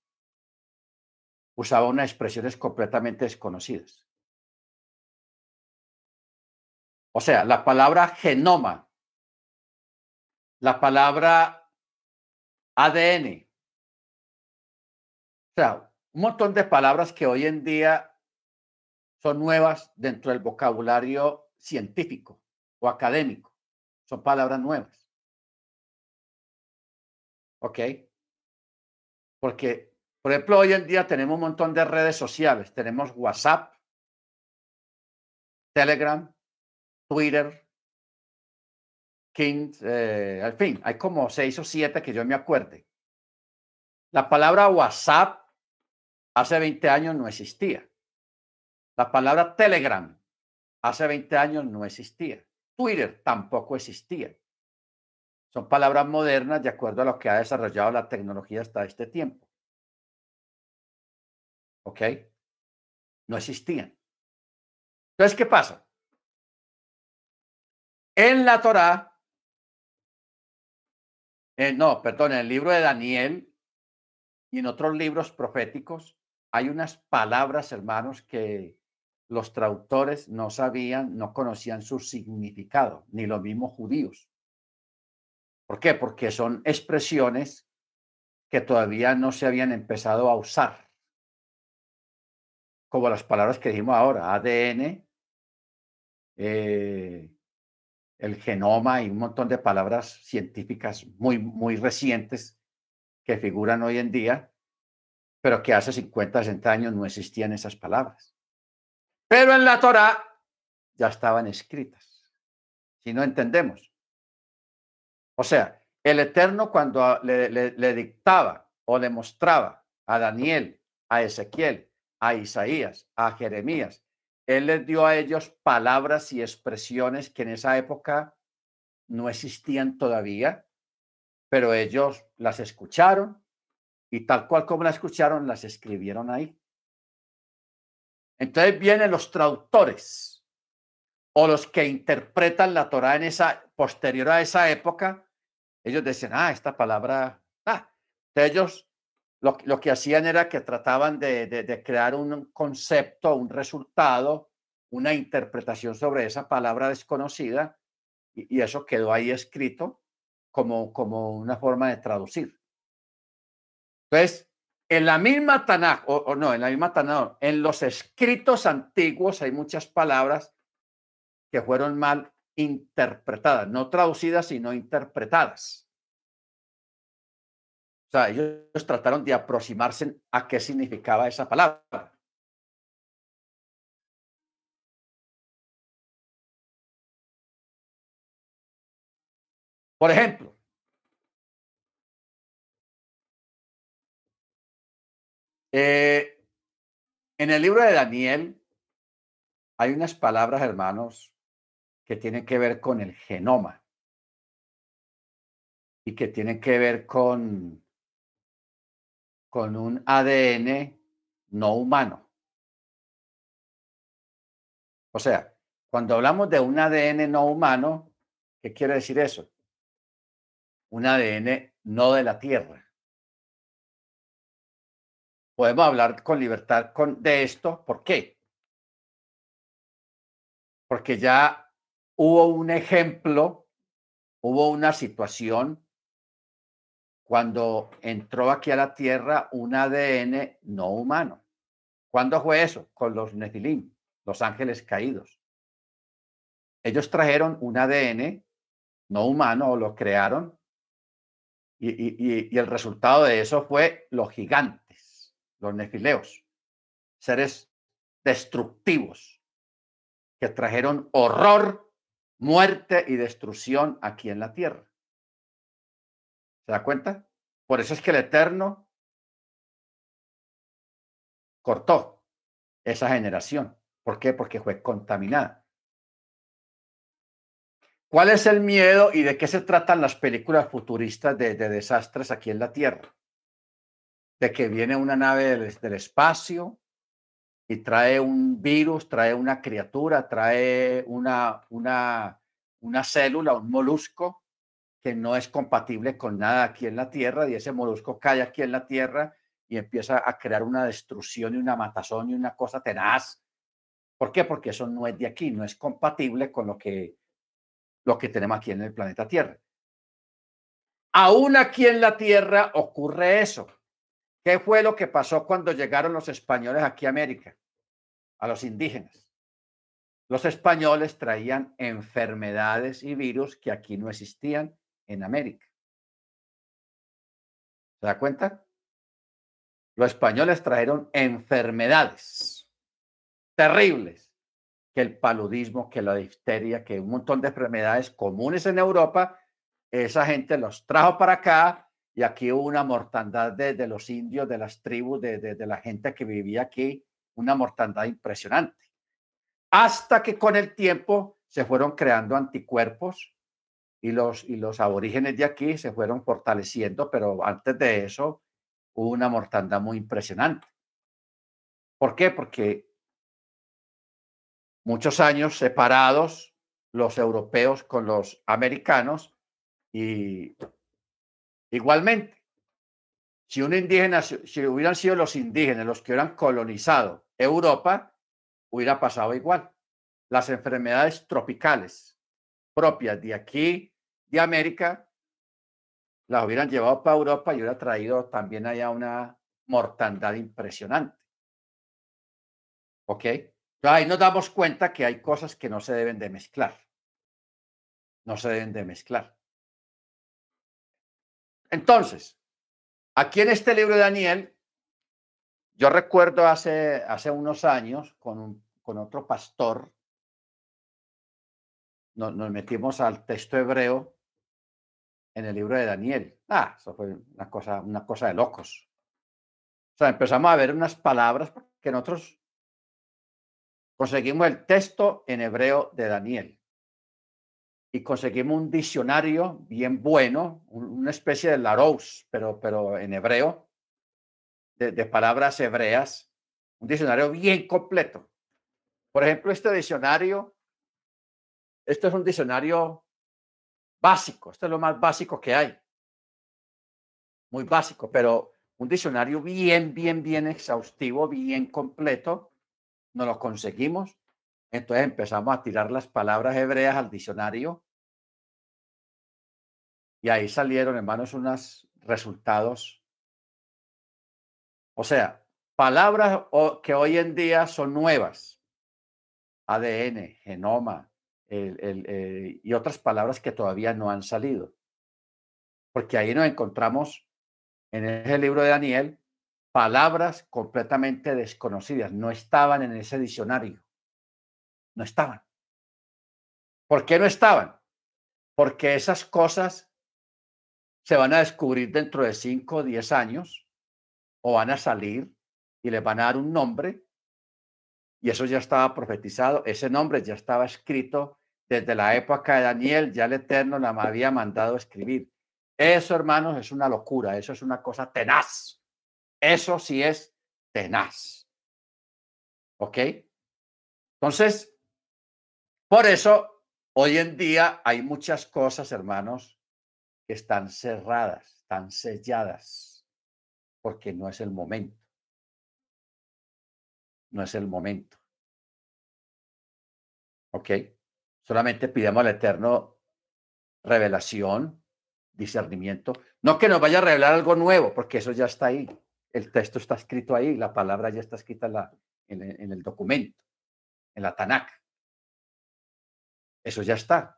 Usaba unas expresiones completamente desconocidas. O sea, la palabra genoma, la palabra ADN. O sea, un montón de palabras que hoy en día son nuevas dentro del vocabulario científico o académico. Son palabras nuevas. ¿Ok? Porque, por ejemplo, hoy en día tenemos un montón de redes sociales. Tenemos WhatsApp, Telegram, Twitter, King, eh, al fin, hay como seis o siete que yo me acuerde. La palabra WhatsApp hace 20 años no existía. La palabra Telegram hace 20 años no existía. Twitter tampoco existía. Son palabras modernas de acuerdo a lo que ha desarrollado la tecnología hasta este tiempo. ¿Ok? No existían. Entonces, ¿qué pasa? En la Torá, no, perdón, en el libro de Daniel y en otros libros proféticos, hay unas palabras, hermanos, que los traductores no sabían, no conocían su significado, ni los mismos judíos. ¿Por qué? Porque son expresiones que todavía no se habían empezado a usar, como las palabras que dijimos ahora, ADN, eh, el genoma y un montón de palabras científicas muy, muy recientes que figuran hoy en día, pero que hace 50, 60 años no existían esas palabras. Pero en la Torah ya estaban escritas, si no entendemos. O sea, el Eterno cuando le, le dictaba o le mostraba a Daniel, a Ezequiel, a Isaías, a Jeremías, él les dio a ellos palabras y expresiones que en esa época no existían todavía, pero ellos las escucharon y tal cual como las escucharon, las escribieron ahí. Entonces vienen los traductores o los que interpretan la Torah en esa posterior a esa época. Ellos decían, ah, esta palabra, ah, ellos lo, que hacían era que trataban de, crear un concepto, un resultado, una interpretación sobre esa palabra desconocida y, eso quedó ahí escrito como, como una forma de traducir. Entonces, en la misma Tanakh, o, no, en la misma Tanakh, en los escritos antiguos hay muchas palabras que fueron mal interpretadas, no traducidas, sino interpretadas. O sea, ellos trataron de aproximarse a qué significaba esa palabra. Por ejemplo, eh, en el libro de Daniel hay unas palabras, hermanos, que tienen que ver con el genoma y que tienen que ver con con un ADN no humano. O sea, Cuando hablamos de un ADN no humano, ¿qué quiere decir eso? Un ADN no de la Tierra. Podemos hablar con libertad con, de esto. ¿Por qué? Porque ya hubo un ejemplo, hubo una situación cuando entró aquí a la Tierra un ADN no humano. ¿Cuándo fue eso? Con los Nefilim, los ángeles caídos. Ellos trajeron un ADN no humano o lo crearon y, el resultado de eso fue los gigantes, los nefileos, seres destructivos que trajeron horror, muerte y destrucción aquí en la tierra. ¿Se da cuenta? Por eso es que el Eterno cortó esa generación. ¿Por qué? Porque fue contaminada. ¿Cuál es el miedo y de qué se tratan las películas futuristas de, desastres aquí en la Tierra? De que viene una nave del, espacio y trae un virus, trae una criatura, trae una, una, una célula, un molusco que no es compatible con nada aquí en la Tierra y ese molusco cae aquí en la Tierra y empieza a crear una destrucción y una matazón y una cosa tenaz. ¿Por qué? Porque eso no es de aquí, no es compatible con lo que, lo que tenemos aquí en el planeta Tierra. Aún aquí en la Tierra ocurre eso. ¿Qué fue lo que pasó cuando llegaron los españoles aquí a América? A los indígenas. Los españoles traían enfermedades y virus que aquí no existían en América. ¿Se da cuenta? Los españoles trajeron enfermedades terribles, que el paludismo, que la difteria, que un montón de enfermedades comunes en Europa, esa gente los trajo para acá y aquí hubo una mortandad de, los indios, de las tribus, de, de la gente que vivía aquí, una mortandad impresionante. Hasta que con el tiempo se fueron creando anticuerpos y los, y los aborígenes de aquí se fueron fortaleciendo, pero antes de eso hubo una mortandad muy impresionante. ¿Por qué? Porque muchos años separados los europeos con los americanos y igualmente, si un indígena, si hubieran sido los indígenas los que hubieran colonizado Europa, hubiera pasado igual. Las enfermedades tropicales propias de aquí, de América, las hubieran llevado para Europa y hubiera traído también allá una mortandad impresionante. ¿Ok? ahí nos damos cuenta que hay cosas que no se deben de mezclar. No se deben de mezclar. Entonces, aquí en este libro de Daniel, yo recuerdo hace, hace unos años con, con otro pastor nos, metimos al texto hebreo en el libro de Daniel. Ah, eso fue una cosa, una cosa de locos. O sea, empezamos a ver unas palabras que nosotros conseguimos el texto en hebreo de Daniel y conseguimos un diccionario bien bueno, una especie de Larousse, pero, pero en hebreo, de, de palabras hebreas, un diccionario bien completo. Por ejemplo, este diccionario esto es un diccionario básico, esto es lo más básico que hay. Muy básico, pero un diccionario bien, bien, bien exhaustivo, bien completo. No lo conseguimos. Entonces empezamos a tirar las palabras hebreas al diccionario. Y ahí salieron, hermanos, unos resultados. O sea, palabras que hoy en día son nuevas. ADN, genoma, eh, y otras palabras que todavía no han salido. Porque ahí nos encontramos en ese libro de Daniel palabras completamente desconocidas, no estaban en ese diccionario, no estaban. ¿Por qué no estaban? Porque esas cosas se van a descubrir dentro de 5 o 10 años o van a salir y les van a dar un nombre y eso ya estaba profetizado, ese nombre ya estaba escrito desde la época de Daniel, ya el Eterno la había mandado escribir. Eso, hermanos, es una locura, eso es una cosa tenaz. Eso sí es tenaz. ¿Ok? Entonces, Por eso, hoy en día hay muchas cosas, hermanos, que están cerradas, están selladas, porque no es el momento. No es el momento. ¿Ok? Solamente pidamos al Eterno revelación, discernimiento. No que nos vaya a revelar algo nuevo, porque eso ya está ahí. El texto está escrito ahí, la palabra ya está escrita en, en, el documento, en la Tanakh. Eso ya está.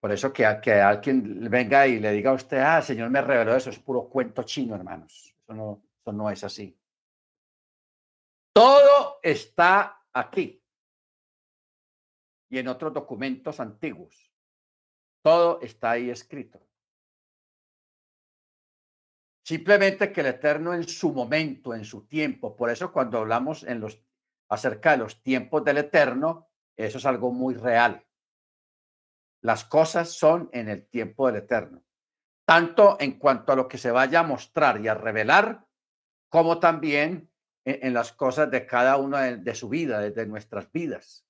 Por eso que, que alguien venga y le diga a usted, ah, Señor me reveló eso, es puro cuento chino, hermanos. Eso no, eso no es así. Todo está aquí y en otros documentos antiguos. Todo está ahí escrito. Simplemente que el Eterno en su momento, en su tiempo, por eso cuando hablamos en los, acerca de los tiempos del Eterno, eso es algo muy real. Las cosas son en el tiempo del Eterno, tanto en cuanto a lo que se vaya a mostrar y a revelar, como también en, las cosas de cada uno de, su vida, de nuestras vidas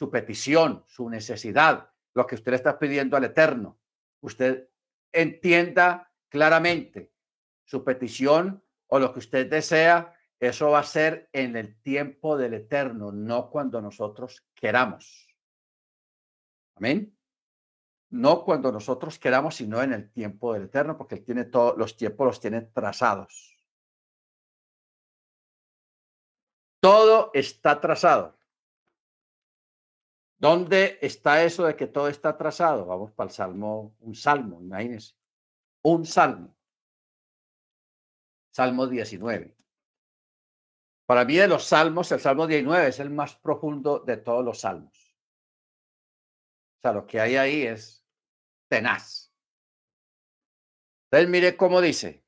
su petición, su necesidad, lo que usted le está pidiendo al Eterno. Usted entienda claramente su petición o lo que usted desea, eso va a ser en el tiempo del Eterno, no cuando nosotros queramos. Amén. No cuando nosotros queramos, sino en el tiempo del Eterno, porque Él tiene todos los tiempos, los tiene trazados. Todo está trazado. ¿Dónde está eso de que todo está atrasado? Vamos para el Salmo, un Salmo, imagínense. Un Salmo. Salmo 19. Para mí de los salmos, el Salmo 19 es el más profundo de todos los salmos. O sea, lo que hay ahí es tenaz. Entonces, mire cómo dice.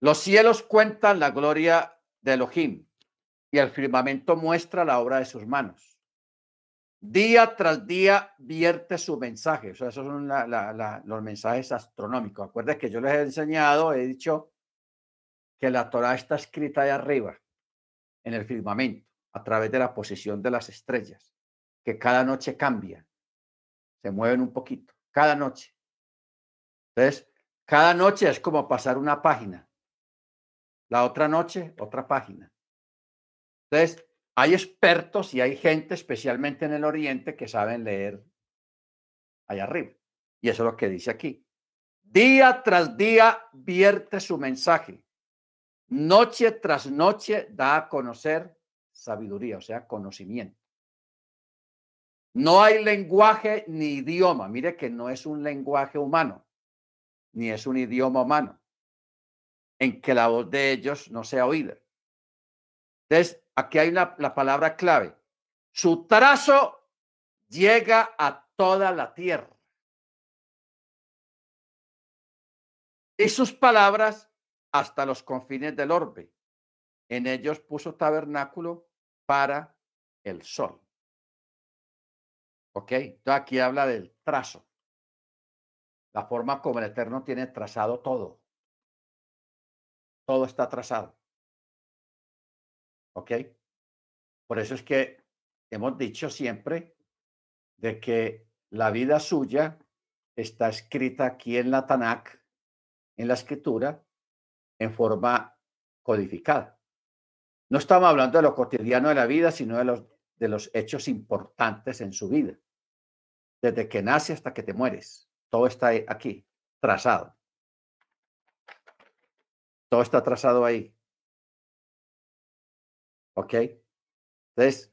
Los cielos cuentan la gloria de Elohim y el firmamento muestra la obra de sus manos. Día tras día vierte su mensaje. O sea, esos son los mensajes astronómicos. Acuérdense que yo les he enseñado, he dicho que la Torah está escrita de arriba, en el firmamento, a través de la posición de las estrellas, que cada noche cambia, se mueven un poquito, cada noche. Entonces, cada noche es como pasar una página. La otra noche, otra página. Entonces, hay expertos y hay gente, especialmente en el Oriente, que saben leer allá arriba. Y eso es lo que dice aquí. Día tras día vierte su mensaje. Noche tras noche da a conocer sabiduría, o sea, conocimiento. No hay lenguaje ni idioma. Mire que no es un lenguaje humano, ni es un idioma humano, en que la voz de ellos no sea oída. Entonces, aquí hay la palabra clave. Su trazo llega a toda la tierra. Y sus palabras hasta los confines del orbe. En ellos puso tabernáculo para el sol. ¿Ok? Entonces aquí habla del trazo. La forma como el Eterno tiene trazado todo. Todo está trazado. ¿Ok? Por eso es que hemos dicho siempre de que la vida suya está escrita aquí en la Tanakh, en la escritura, en forma codificada. No estamos hablando de lo cotidiano de la vida, sino de los, de los hechos importantes en su vida. Desde que nace hasta que te mueres. Todo está aquí, trazado. Todo está trazado ahí. ¿Ok? Entonces,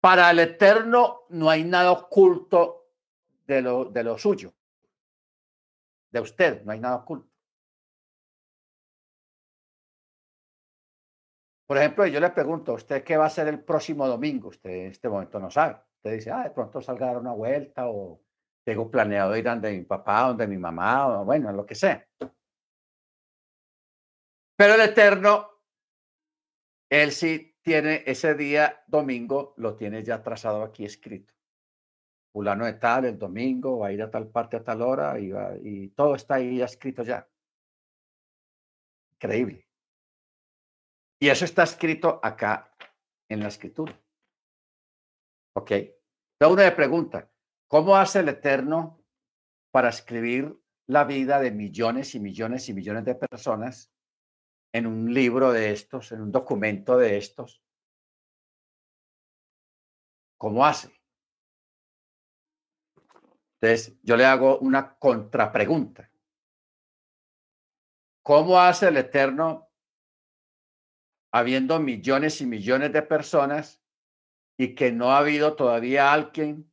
para el Eterno no hay nada oculto de lo, de lo suyo. De usted, no hay nada oculto. Por ejemplo, yo le pregunto, ¿usted qué va a hacer el próximo domingo? Usted en este momento no sabe. Usted dice, ah, de pronto salga a dar una vuelta o tengo planeado ir donde mi papá, donde mi mamá, o bueno, lo que sea. Pero el Eterno, Él sí tiene ese día domingo, lo tiene ya trazado aquí escrito. Fulano de tal, el domingo, va a ir a tal parte a tal hora y, todo está ahí escrito ya. Increíble. Y eso está escrito acá en la escritura. ¿Ok? Entonces uno pregunta, ¿cómo hace el Eterno para escribir la vida de millones y millones y millones de personas en un libro de estos, en un documento de estos? ¿Cómo hace? Entonces, yo le hago una contrapregunta. ¿Cómo hace el Eterno habiendo millones y millones de personas y que no ha habido todavía alguien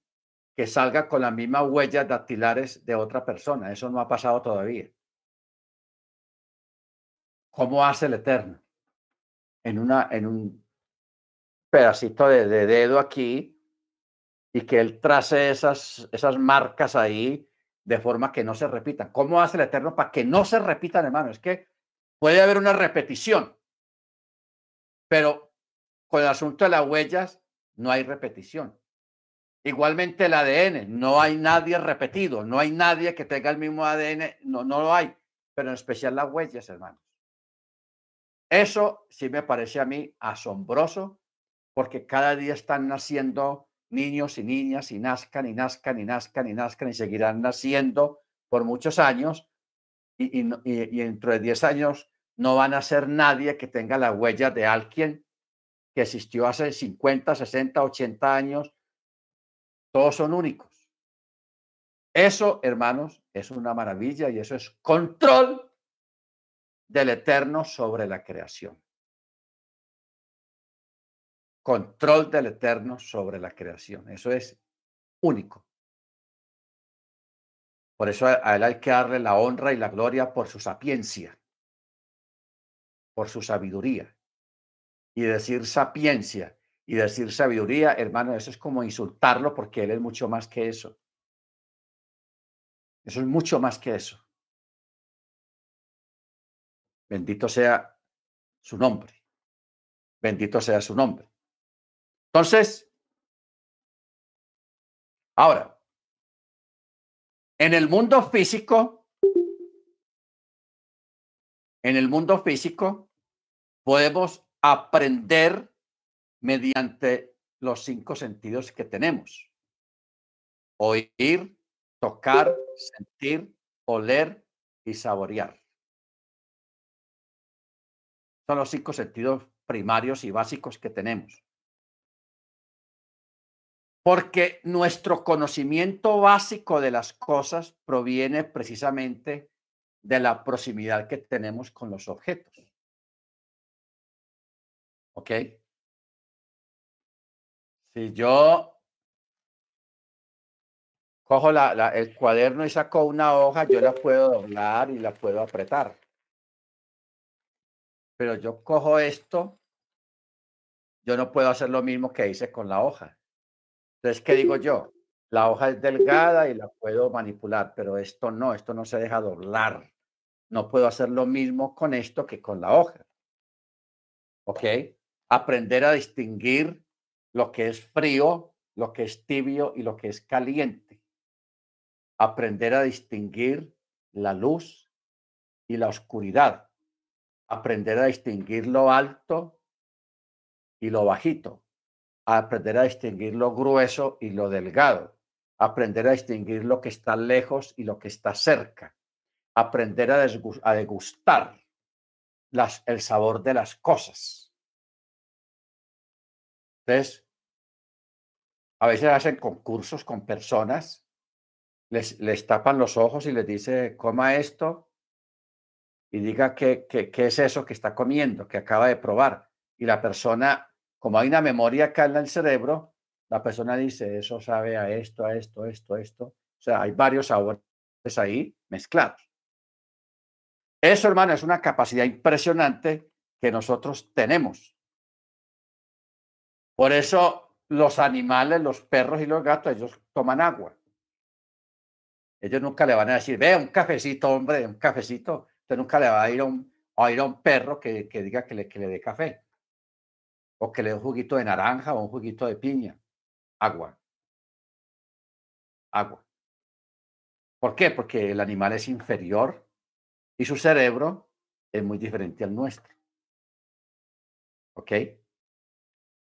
que salga con las mismas huellas dactilares de otra persona? Eso no ha pasado todavía. ¿Cómo hace el Eterno? En, una, en un pedacito de, de dedo aquí y que él trace esas, esas marcas ahí de forma que no se repitan. ¿Cómo hace el Eterno para que no se repitan, hermano? Es que puede haber una repetición, pero con el asunto de las huellas no hay repetición. Igualmente el ADN, no hay nadie repetido, no hay nadie que tenga el mismo ADN, no, no lo hay, pero en especial las huellas, hermanos. Eso sí me parece a mí asombroso, porque cada día están naciendo niños y niñas y nazcan y nazcan y nazcan y nazcan y seguirán naciendo por muchos años y, y, dentro de 10 años no van a ser nadie que tenga la huella de alguien que existió hace 50, 60, 80 años. Todos son únicos. Eso, hermanos, es una maravilla y eso es control del eterno sobre la creación control del Eterno sobre la creación. Eso es único. Por eso a él hay que darle la honra y la gloria por su sapiencia, por su sabiduría. Y decir sapiencia y decir sabiduría, hermano, eso es como insultarlo porque él es mucho más que eso. Eso es mucho más que eso. Bendito sea su nombre. Bendito sea su nombre. Entonces, ahora, en el mundo físico, en el mundo físico, podemos aprender mediante los cinco sentidos que tenemos. Oír, tocar, sentir, oler y saborear. Son los cinco sentidos primarios y básicos que tenemos. Porque nuestro conocimiento básico de las cosas proviene precisamente de la proximidad que tenemos con los objetos. ¿Ok? Si yo cojo el cuaderno y saco una hoja, yo la puedo doblar y la puedo apretar. Pero yo cojo esto, yo no puedo hacer lo mismo que hice con la hoja. Entonces, ¿qué digo (laughs) yo? La hoja es delgada y la puedo manipular, pero esto no, esto no se deja doblar. No puedo hacer lo mismo con esto que con la hoja. ¿Ok? Aprender a distinguir lo que es frío, lo que es tibio y lo que es caliente. Aprender a distinguir la luz y la oscuridad. Aprender a distinguir lo alto y lo bajito aprender a distinguir lo grueso y lo delgado, aprender a distinguir lo que está lejos y lo que está cerca, aprender a, degustar el sabor de las cosas. Entonces, a veces hacen concursos con personas, les, les tapan los ojos y les dice, coma esto y diga qué, qué, qué es eso que está comiendo, que acaba de probar. Y la persona como hay una memoria acá en el cerebro, la persona dice, eso sabe a esto, a esto, a esto, a esto. O sea, hay varios sabores ahí mezclados. Eso, hermano, es una capacidad impresionante que nosotros tenemos. Por eso los animales, los perros y los gatos, ellos toman agua. Ellos nunca le van a decir, ve, un cafecito, hombre, un cafecito. Usted nunca le va a ir a un, a, ir a un perro que, que diga que le, que le dé café o que le dé un juguito de naranja o un juguito de piña. Agua. Agua. ¿Por qué? Porque el animal es inferior y su cerebro es muy diferente al nuestro. ¿Ok?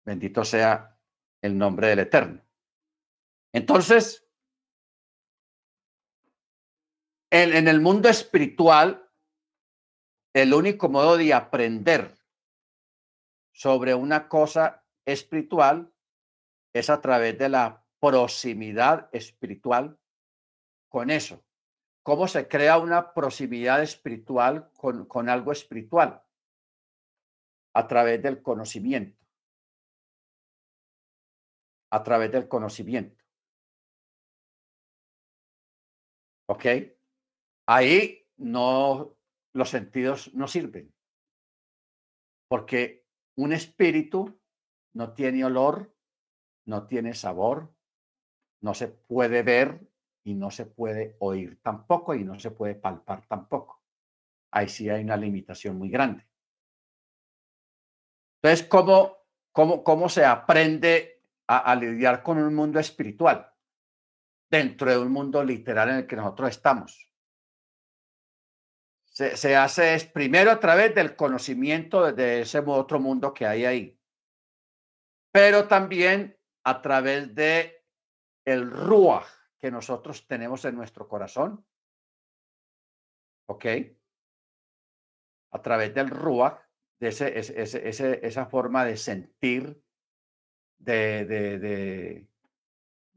Bendito sea el nombre del Eterno. Entonces, en, en el mundo espiritual, el único modo de aprender sobre una cosa espiritual es a través de la proximidad espiritual con eso. ¿Cómo se crea una proximidad espiritual con, con algo espiritual? A través del conocimiento. A través del conocimiento. ¿Ok? Ahí no, los sentidos no sirven. Porque un espíritu no tiene olor, no tiene sabor, no se puede ver y no se puede oír tampoco y no se puede palpar tampoco. Ahí sí hay una limitación muy grande. Entonces, ¿cómo, cómo, cómo se aprende a, a lidiar con un mundo espiritual dentro de un mundo literal en el que nosotros estamos? Se, hace es primero a través del conocimiento de ese otro mundo que hay ahí, pero también a través de el ruach que nosotros tenemos en nuestro corazón. ¿Ok? A través del ruach, de ese, ese, esa forma de sentir, de, de,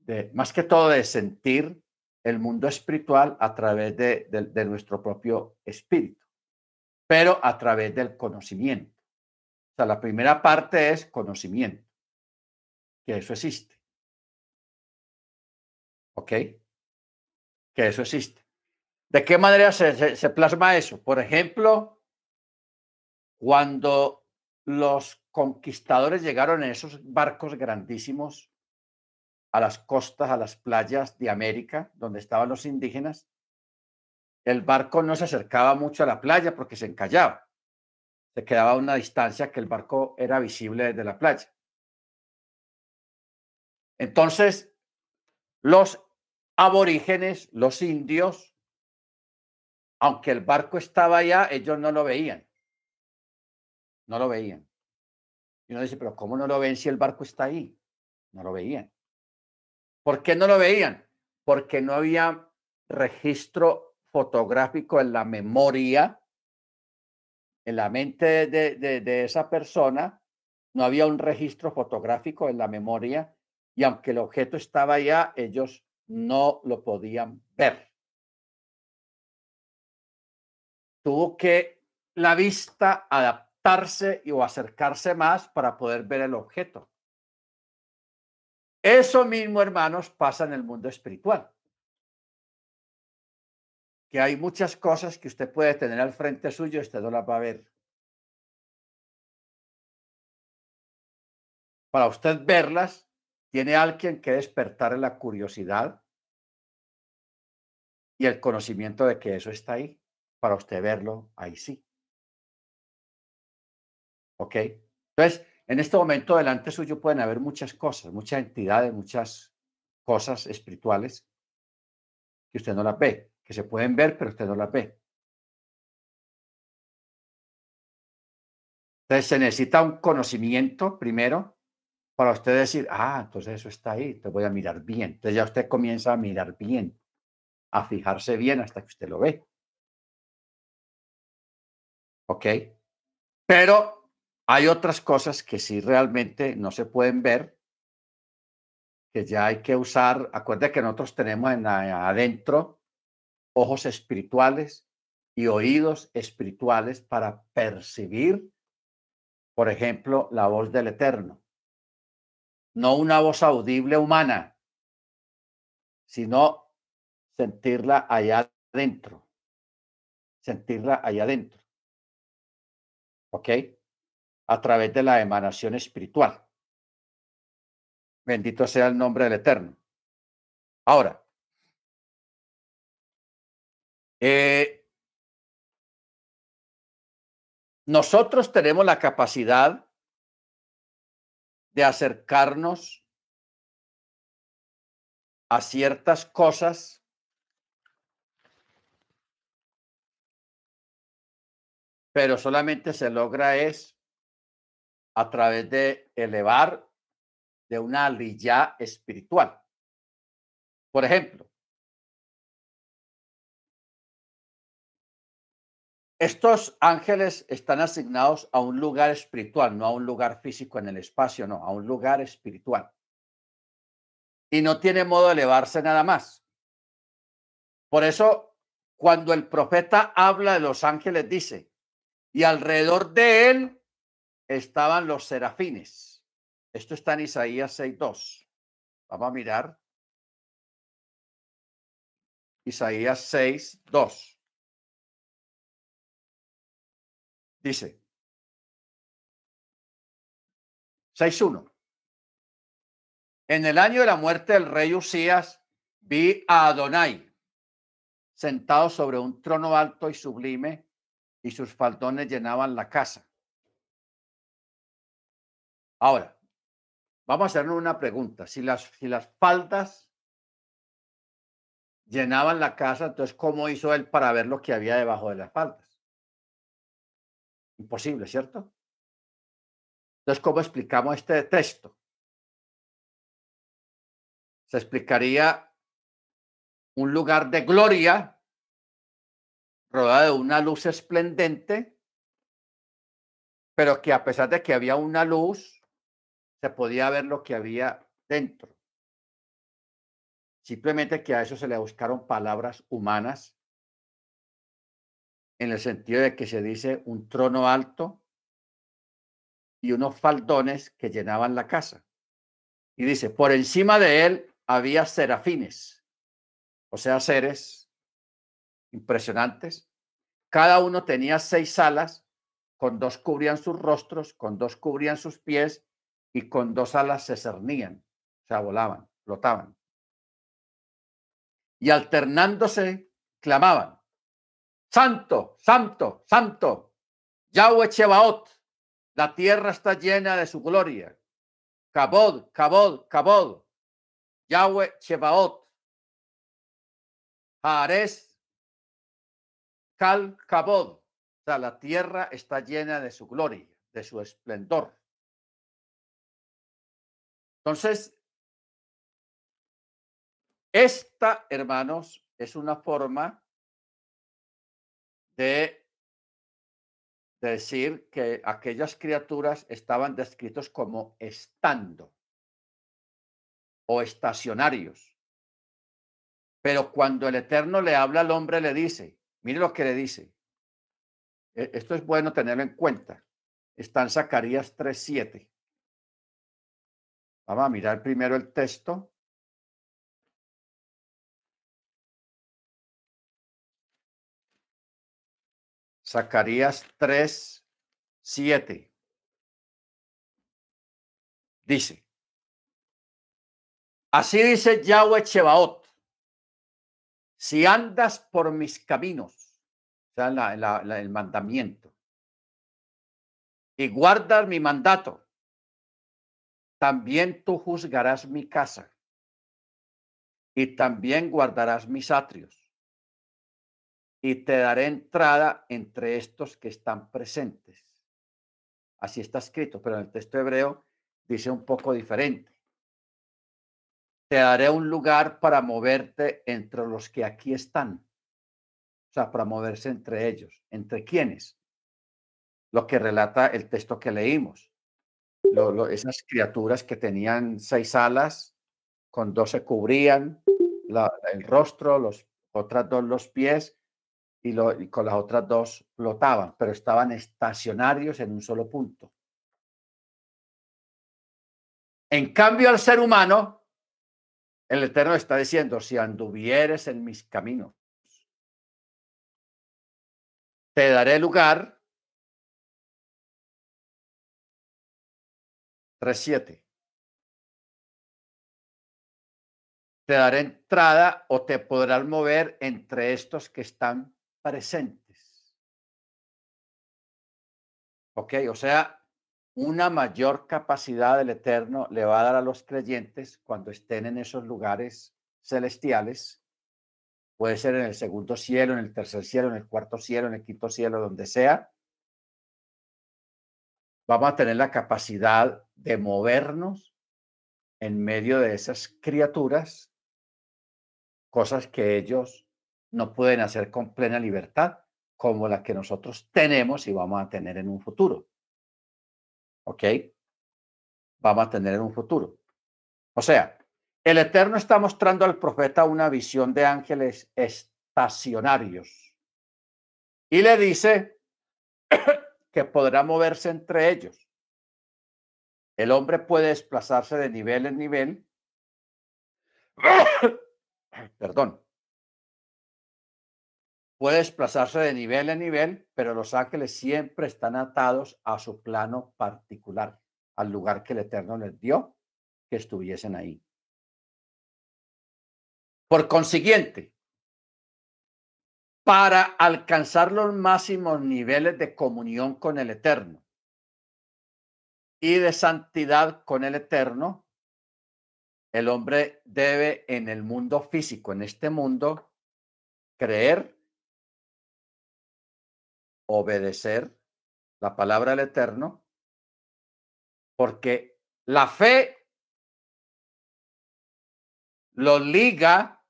de, más que todo de sentir el mundo espiritual a través de, nuestro propio espíritu, pero a través del conocimiento. O sea, la primera parte es conocimiento, que eso existe. ¿Ok? Que eso existe. ¿De qué manera se, se plasma eso? Por ejemplo, cuando los conquistadores llegaron en esos barcos grandísimos a las costas, a las playas de América, donde estaban los indígenas, el barco no se acercaba mucho a la playa porque se encallaba. Se quedaba a una distancia que el barco era visible desde la playa. Entonces, los aborígenes, los indios, aunque el barco estaba allá, ellos no lo veían. No lo veían. Y uno dice, pero ¿cómo no lo ven si el barco está ahí? No lo veían. ¿Por qué no lo veían? Porque no había registro fotográfico en la memoria, en la mente de, esa persona, no había un registro fotográfico en la memoria y aunque el objeto estaba allá, ellos no lo podían ver. Tuvo que la vista adaptarse o acercarse más para poder ver el objeto. Eso mismo, hermanos, pasa en el mundo espiritual. Que hay muchas cosas que usted puede tener al frente suyo usted no las va a ver. Para usted verlas, tiene alguien que despertar la curiosidad y el conocimiento de que eso está ahí. Para usted verlo, ahí sí. ¿Ok? Entonces, en este momento delante suyo pueden haber muchas cosas, muchas entidades, muchas cosas espirituales que usted no las ve, que se pueden ver, pero usted no las ve. Entonces se necesita un conocimiento primero para usted decir, ah, entonces eso está ahí, te voy a mirar bien. Entonces ya usted comienza a mirar bien, a fijarse bien hasta que usted lo ve. ¿Ok? Pero hay otras cosas que sí realmente no se pueden ver, que ya hay que usar. Acuérdate que nosotros tenemos en adentro ojos espirituales y oídos espirituales para percibir, por ejemplo, la voz del Eterno. No una voz audible humana, sino sentirla allá adentro. Sentirla allá adentro. ¿Ok? A través de la emanación espiritual. Bendito sea el nombre del Eterno. Ahora, eh, nosotros tenemos la capacidad de acercarnos a ciertas cosas pero solamente se logra es a través de elevar de una aliyá espiritual. Por ejemplo, estos ángeles están asignados a un lugar espiritual, no a un lugar físico en el espacio, no, a un lugar espiritual. Y no tiene modo de elevarse nada más. Por eso, cuando el profeta habla de los ángeles, dice, y alrededor de él estaban los serafines. Esto está en Isaías 6.2. Vamos a mirar. Isaías 6.2. Dice 6.1. En el año de la muerte del rey Usías, vi a Adonai sentado sobre un trono alto y sublime, y sus faldones llenaban la casa. Ahora, vamos a hacernos una pregunta. Si las, si las faldas llenaban la casa, entonces, ¿cómo hizo él para ver lo que había debajo de las faldas? Imposible, ¿cierto? Entonces, ¿cómo explicamos este texto? Se explicaría un lugar de gloria rodeado de una luz esplendente, pero que a pesar de que había una luz, se podía ver lo que había dentro. Simplemente que a eso se le buscaron palabras humanas en el sentido de que se dice un trono alto y unos faldones que llenaban la casa. Y dice, por encima de él había serafines, o sea, seres impresionantes. Cada uno tenía seis alas, con dos cubrían sus rostros, con dos cubrían sus pies y con dos alas se cernían, o sea, volaban, flotaban. Y alternándose, clamaban, Santo, Santo, Santo, Yahweh Chebaot, la tierra está llena de su gloria. Cabod, Cabod, Cabod, Yahweh Chebaot, Ares, Cal, Cabod, la tierra está llena de su gloria, de su esplendor. Entonces, esta, hermanos, es una forma de, decir que aquellas criaturas estaban descritos como estando o estacionarios. Pero cuando el Eterno le habla al hombre, le dice, mire lo que le dice. E, esto es bueno tenerlo en cuenta. Está en Zacarías 3.7. Vamos a mirar primero el texto. Zacarías 3, 7. Dice, así dice Yahweh Chebaot, si andas por mis caminos, o sea, el mandamiento, y guardas mi mandato, también tú juzgarás mi casa y también guardarás mis atrios y te daré entrada entre estos que están presentes. Así está escrito, pero en el texto hebreo dice un poco diferente. Te daré un lugar para moverte entre los que aquí están. O sea, para moverse entre ellos. ¿Entre quiénes? Lo que relata el texto que leímos esas criaturas que tenían seis alas, con dos se cubrían el rostro, los otras dos los pies y, y con las otras dos flotaban, pero estaban estacionarios en un solo punto. En cambio, al ser humano, el Eterno está diciendo, si anduvieres en mis caminos, te daré lugar 3.7. Te daré entrada o te podrás mover entre estos que están presentes. Ok, o sea, una mayor capacidad del Eterno le va a dar a los creyentes cuando estén en esos lugares celestiales. Puede ser en el segundo cielo, en el tercer cielo, en el cuarto cielo, en el quinto cielo, donde sea vamos a tener la capacidad de movernos en medio de esas criaturas, cosas que ellos no pueden hacer con plena libertad, como la que nosotros tenemos y vamos a tener en un futuro. ¿Ok? Vamos a tener en un futuro. O sea, el Eterno está mostrando al profeta una visión de ángeles estacionarios y le dice (coughs) que podrá moverse entre ellos. El hombre puede desplazarse de nivel en nivel. (coughs) Perdón. Puede desplazarse de nivel en nivel, pero los ángeles siempre están atados a su plano particular, al lugar que el Eterno les dio que estuviesen ahí. Por consiguiente, para alcanzar los máximos niveles de comunión con el Eterno y de santidad con el Eterno, el hombre debe en el mundo físico, en este mundo, creer obedecer la palabra del Eterno, porque la fe lo liga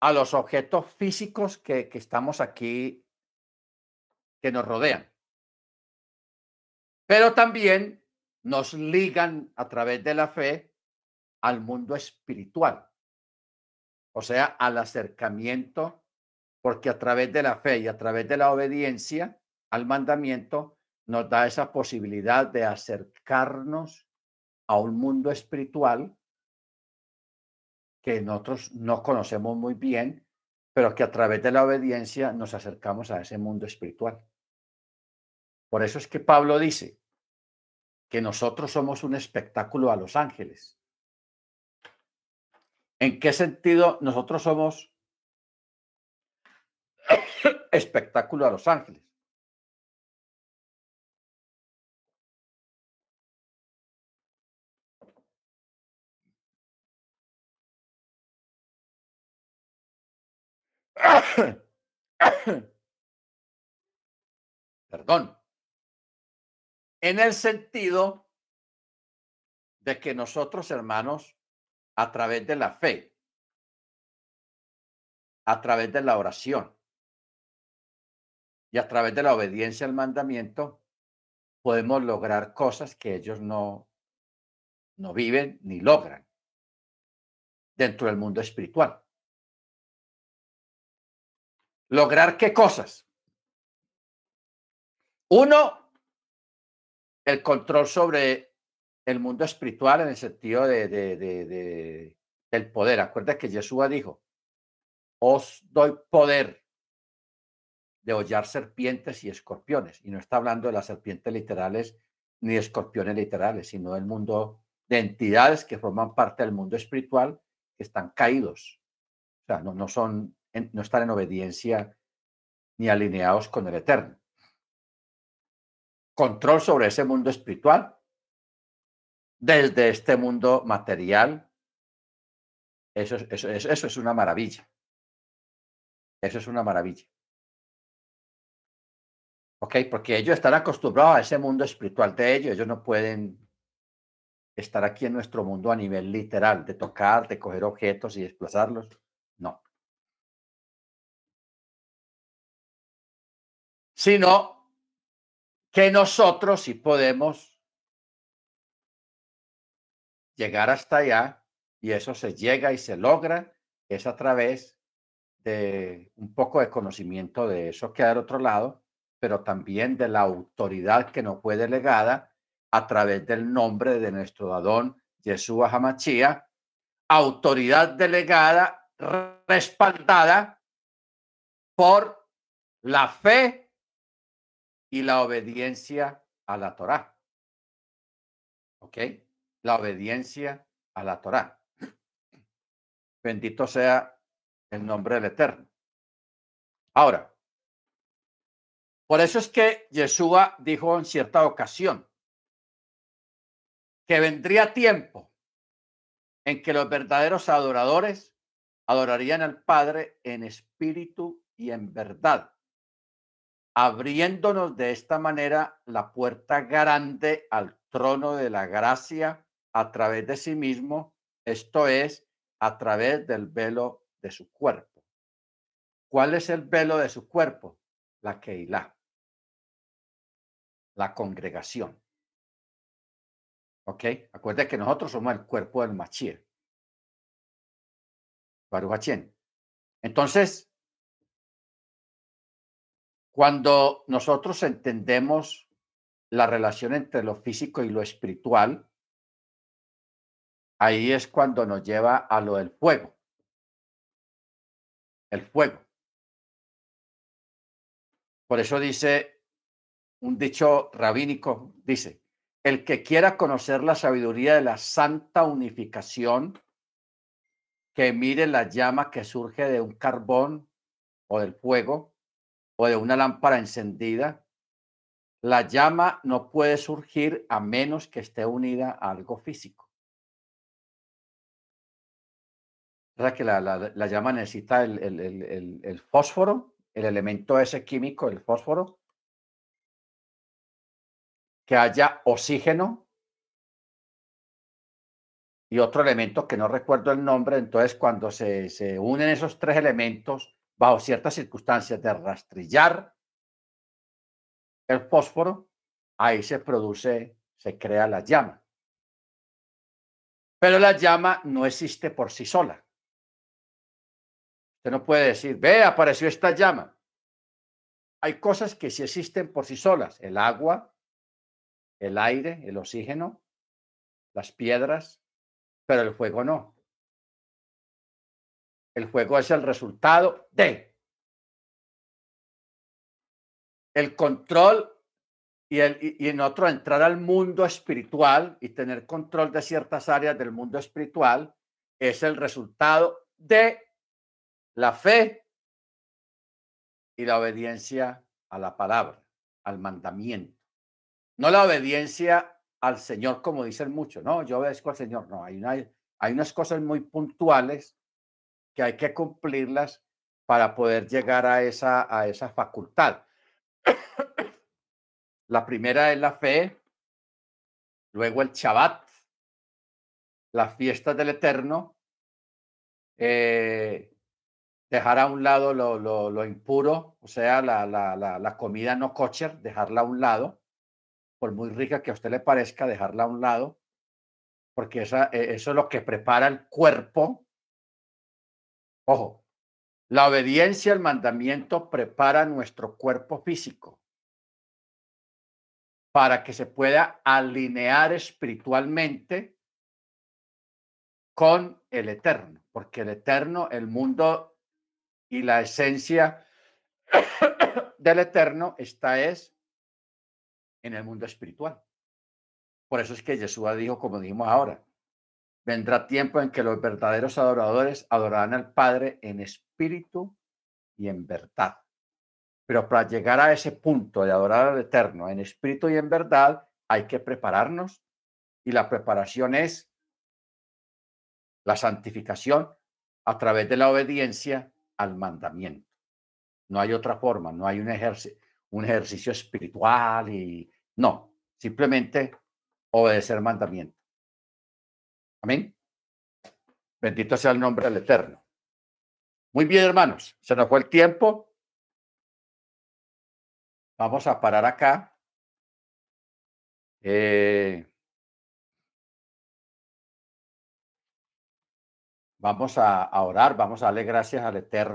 a los objetos físicos que, que estamos aquí, que nos rodean. Pero también nos ligan a través de la fe al mundo espiritual, o sea, al acercamiento porque a través de la fe y a través de la obediencia al mandamiento nos da esa posibilidad de acercarnos a un mundo espiritual que nosotros no conocemos muy bien, pero que a través de la obediencia nos acercamos a ese mundo espiritual. Por eso es que Pablo dice que nosotros somos un espectáculo a los ángeles. ¿En qué sentido nosotros somos (coughs) espectáculo a Los Ángeles. (coughs) Perdón. En el sentido de que nosotros, hermanos, a través de la fe, a través de la oración, y a través de la obediencia al mandamiento podemos lograr cosas que ellos no, no viven ni logran dentro del mundo espiritual. ¿Lograr qué cosas? Uno, el control sobre el mundo espiritual en el sentido de, de, de, del poder. Acuerda que Jesús dijo, os doy poder de hollar serpientes y escorpiones. Y no está hablando de las serpientes literales ni escorpiones literales, sino del mundo de entidades que forman parte del mundo espiritual que están caídos. O sea, no, no están en obediencia ni alineados con el Eterno. Control sobre ese mundo espiritual desde este mundo material. Eso, eso, eso es una maravilla. Eso es una maravilla. ¿ok? Porque ellos están acostumbrados a ese mundo espiritual de ellos, ellos no pueden estar aquí en nuestro mundo a nivel literal, de tocar, de coger objetos y desplazarlos, no. Sino que nosotros sí podemos llegar hasta allá y eso se llega y se logra, es a través de un poco de conocimiento de eso que hay al otro lado pero también de la autoridad que nos fue delegada a través del nombre de nuestro Adón Yeshua Hamachía, autoridad delegada, respaldada por la fe y la obediencia a la Torá. ¿Ok? La obediencia a la Torá. Bendito sea el nombre del Eterno. Ahora, por eso es que Yeshua dijo en cierta ocasión que vendría tiempo en que los verdaderos adoradores adorarían al Padre en espíritu y en verdad. Abriéndonos de esta manera la puerta grande al trono de la gracia a través de sí mismo, esto es, a través del velo de su cuerpo. ¿Cuál es el velo de su cuerpo? La Keilah, la congregación. ¿Ok? Acuérdense que nosotros somos el cuerpo del Machir. Entonces, cuando nosotros entendemos la relación entre lo físico y lo espiritual, ahí es cuando nos lleva a lo del fuego. El fuego. Por eso dice un dicho rabínico, dice, el que quiera conocer la sabiduría de la santa unificación, que mire la llama que surge de un carbón o del fuego o de una lámpara encendida. La llama no puede surgir a menos que esté unida a algo físico. O sea que la, la, llama necesita el, fósforo, el elemento ese químico, el fósforo, que haya oxígeno y otro elemento que no recuerdo el nombre. Entonces, cuando se unen esos tres elementos bajo ciertas circunstancias de rastrillar el fósforo, ahí se produce, se crea la llama. Pero la llama no existe por sí sola. Usted no puede decir, ve, apareció esta llama. Hay cosas que sí existen por sí solas, el agua, el aire, el oxígeno, las piedras, pero el fuego no. El fuego es el resultado de el control y, el, y, en otro entrar al mundo espiritual y tener control de ciertas áreas del mundo espiritual es el resultado de la fe y la obediencia a la palabra, al mandamiento. No la obediencia al Señor, como dicen muchos, no, yo obedezco al Señor. No, hay, hay unas cosas muy puntuales que hay que cumplirlas para poder llegar a esa, a esa facultad. La primera es la fe, luego el Shabbat, las fiestas del Eterno, eh, dejar a un lado lo, lo, impuro, o sea, la, la, la, la, comida no kosher, dejarla a un lado, por muy rica que a usted le parezca, dejarla a un lado, porque esa, e, eso es lo que prepara el cuerpo Ojo, la obediencia al mandamiento prepara nuestro cuerpo físico para que se pueda alinear espiritualmente con el eterno, porque el eterno, el mundo y la esencia (coughs) del eterno está es en el mundo espiritual. Por eso es que Jesús dijo, como dijimos ahora, Vendrá tiempo en que los verdaderos adoradores adorarán al Padre en espíritu y en verdad. Pero para llegar a ese punto de adorar al Eterno en espíritu y en verdad, hay que prepararnos. Y la preparación es la santificación a través de la obediencia al mandamiento. No hay otra forma, no hay un, ejercicio, un ejercicio espiritual y no, simplemente obedecer mandamiento. Amén. Bendito sea el nombre del Eterno. Muy bien, hermanos. Se nos fue el tiempo. Vamos a parar acá. Eh, vamos a, a orar, vamos a darle gracias al Eterno.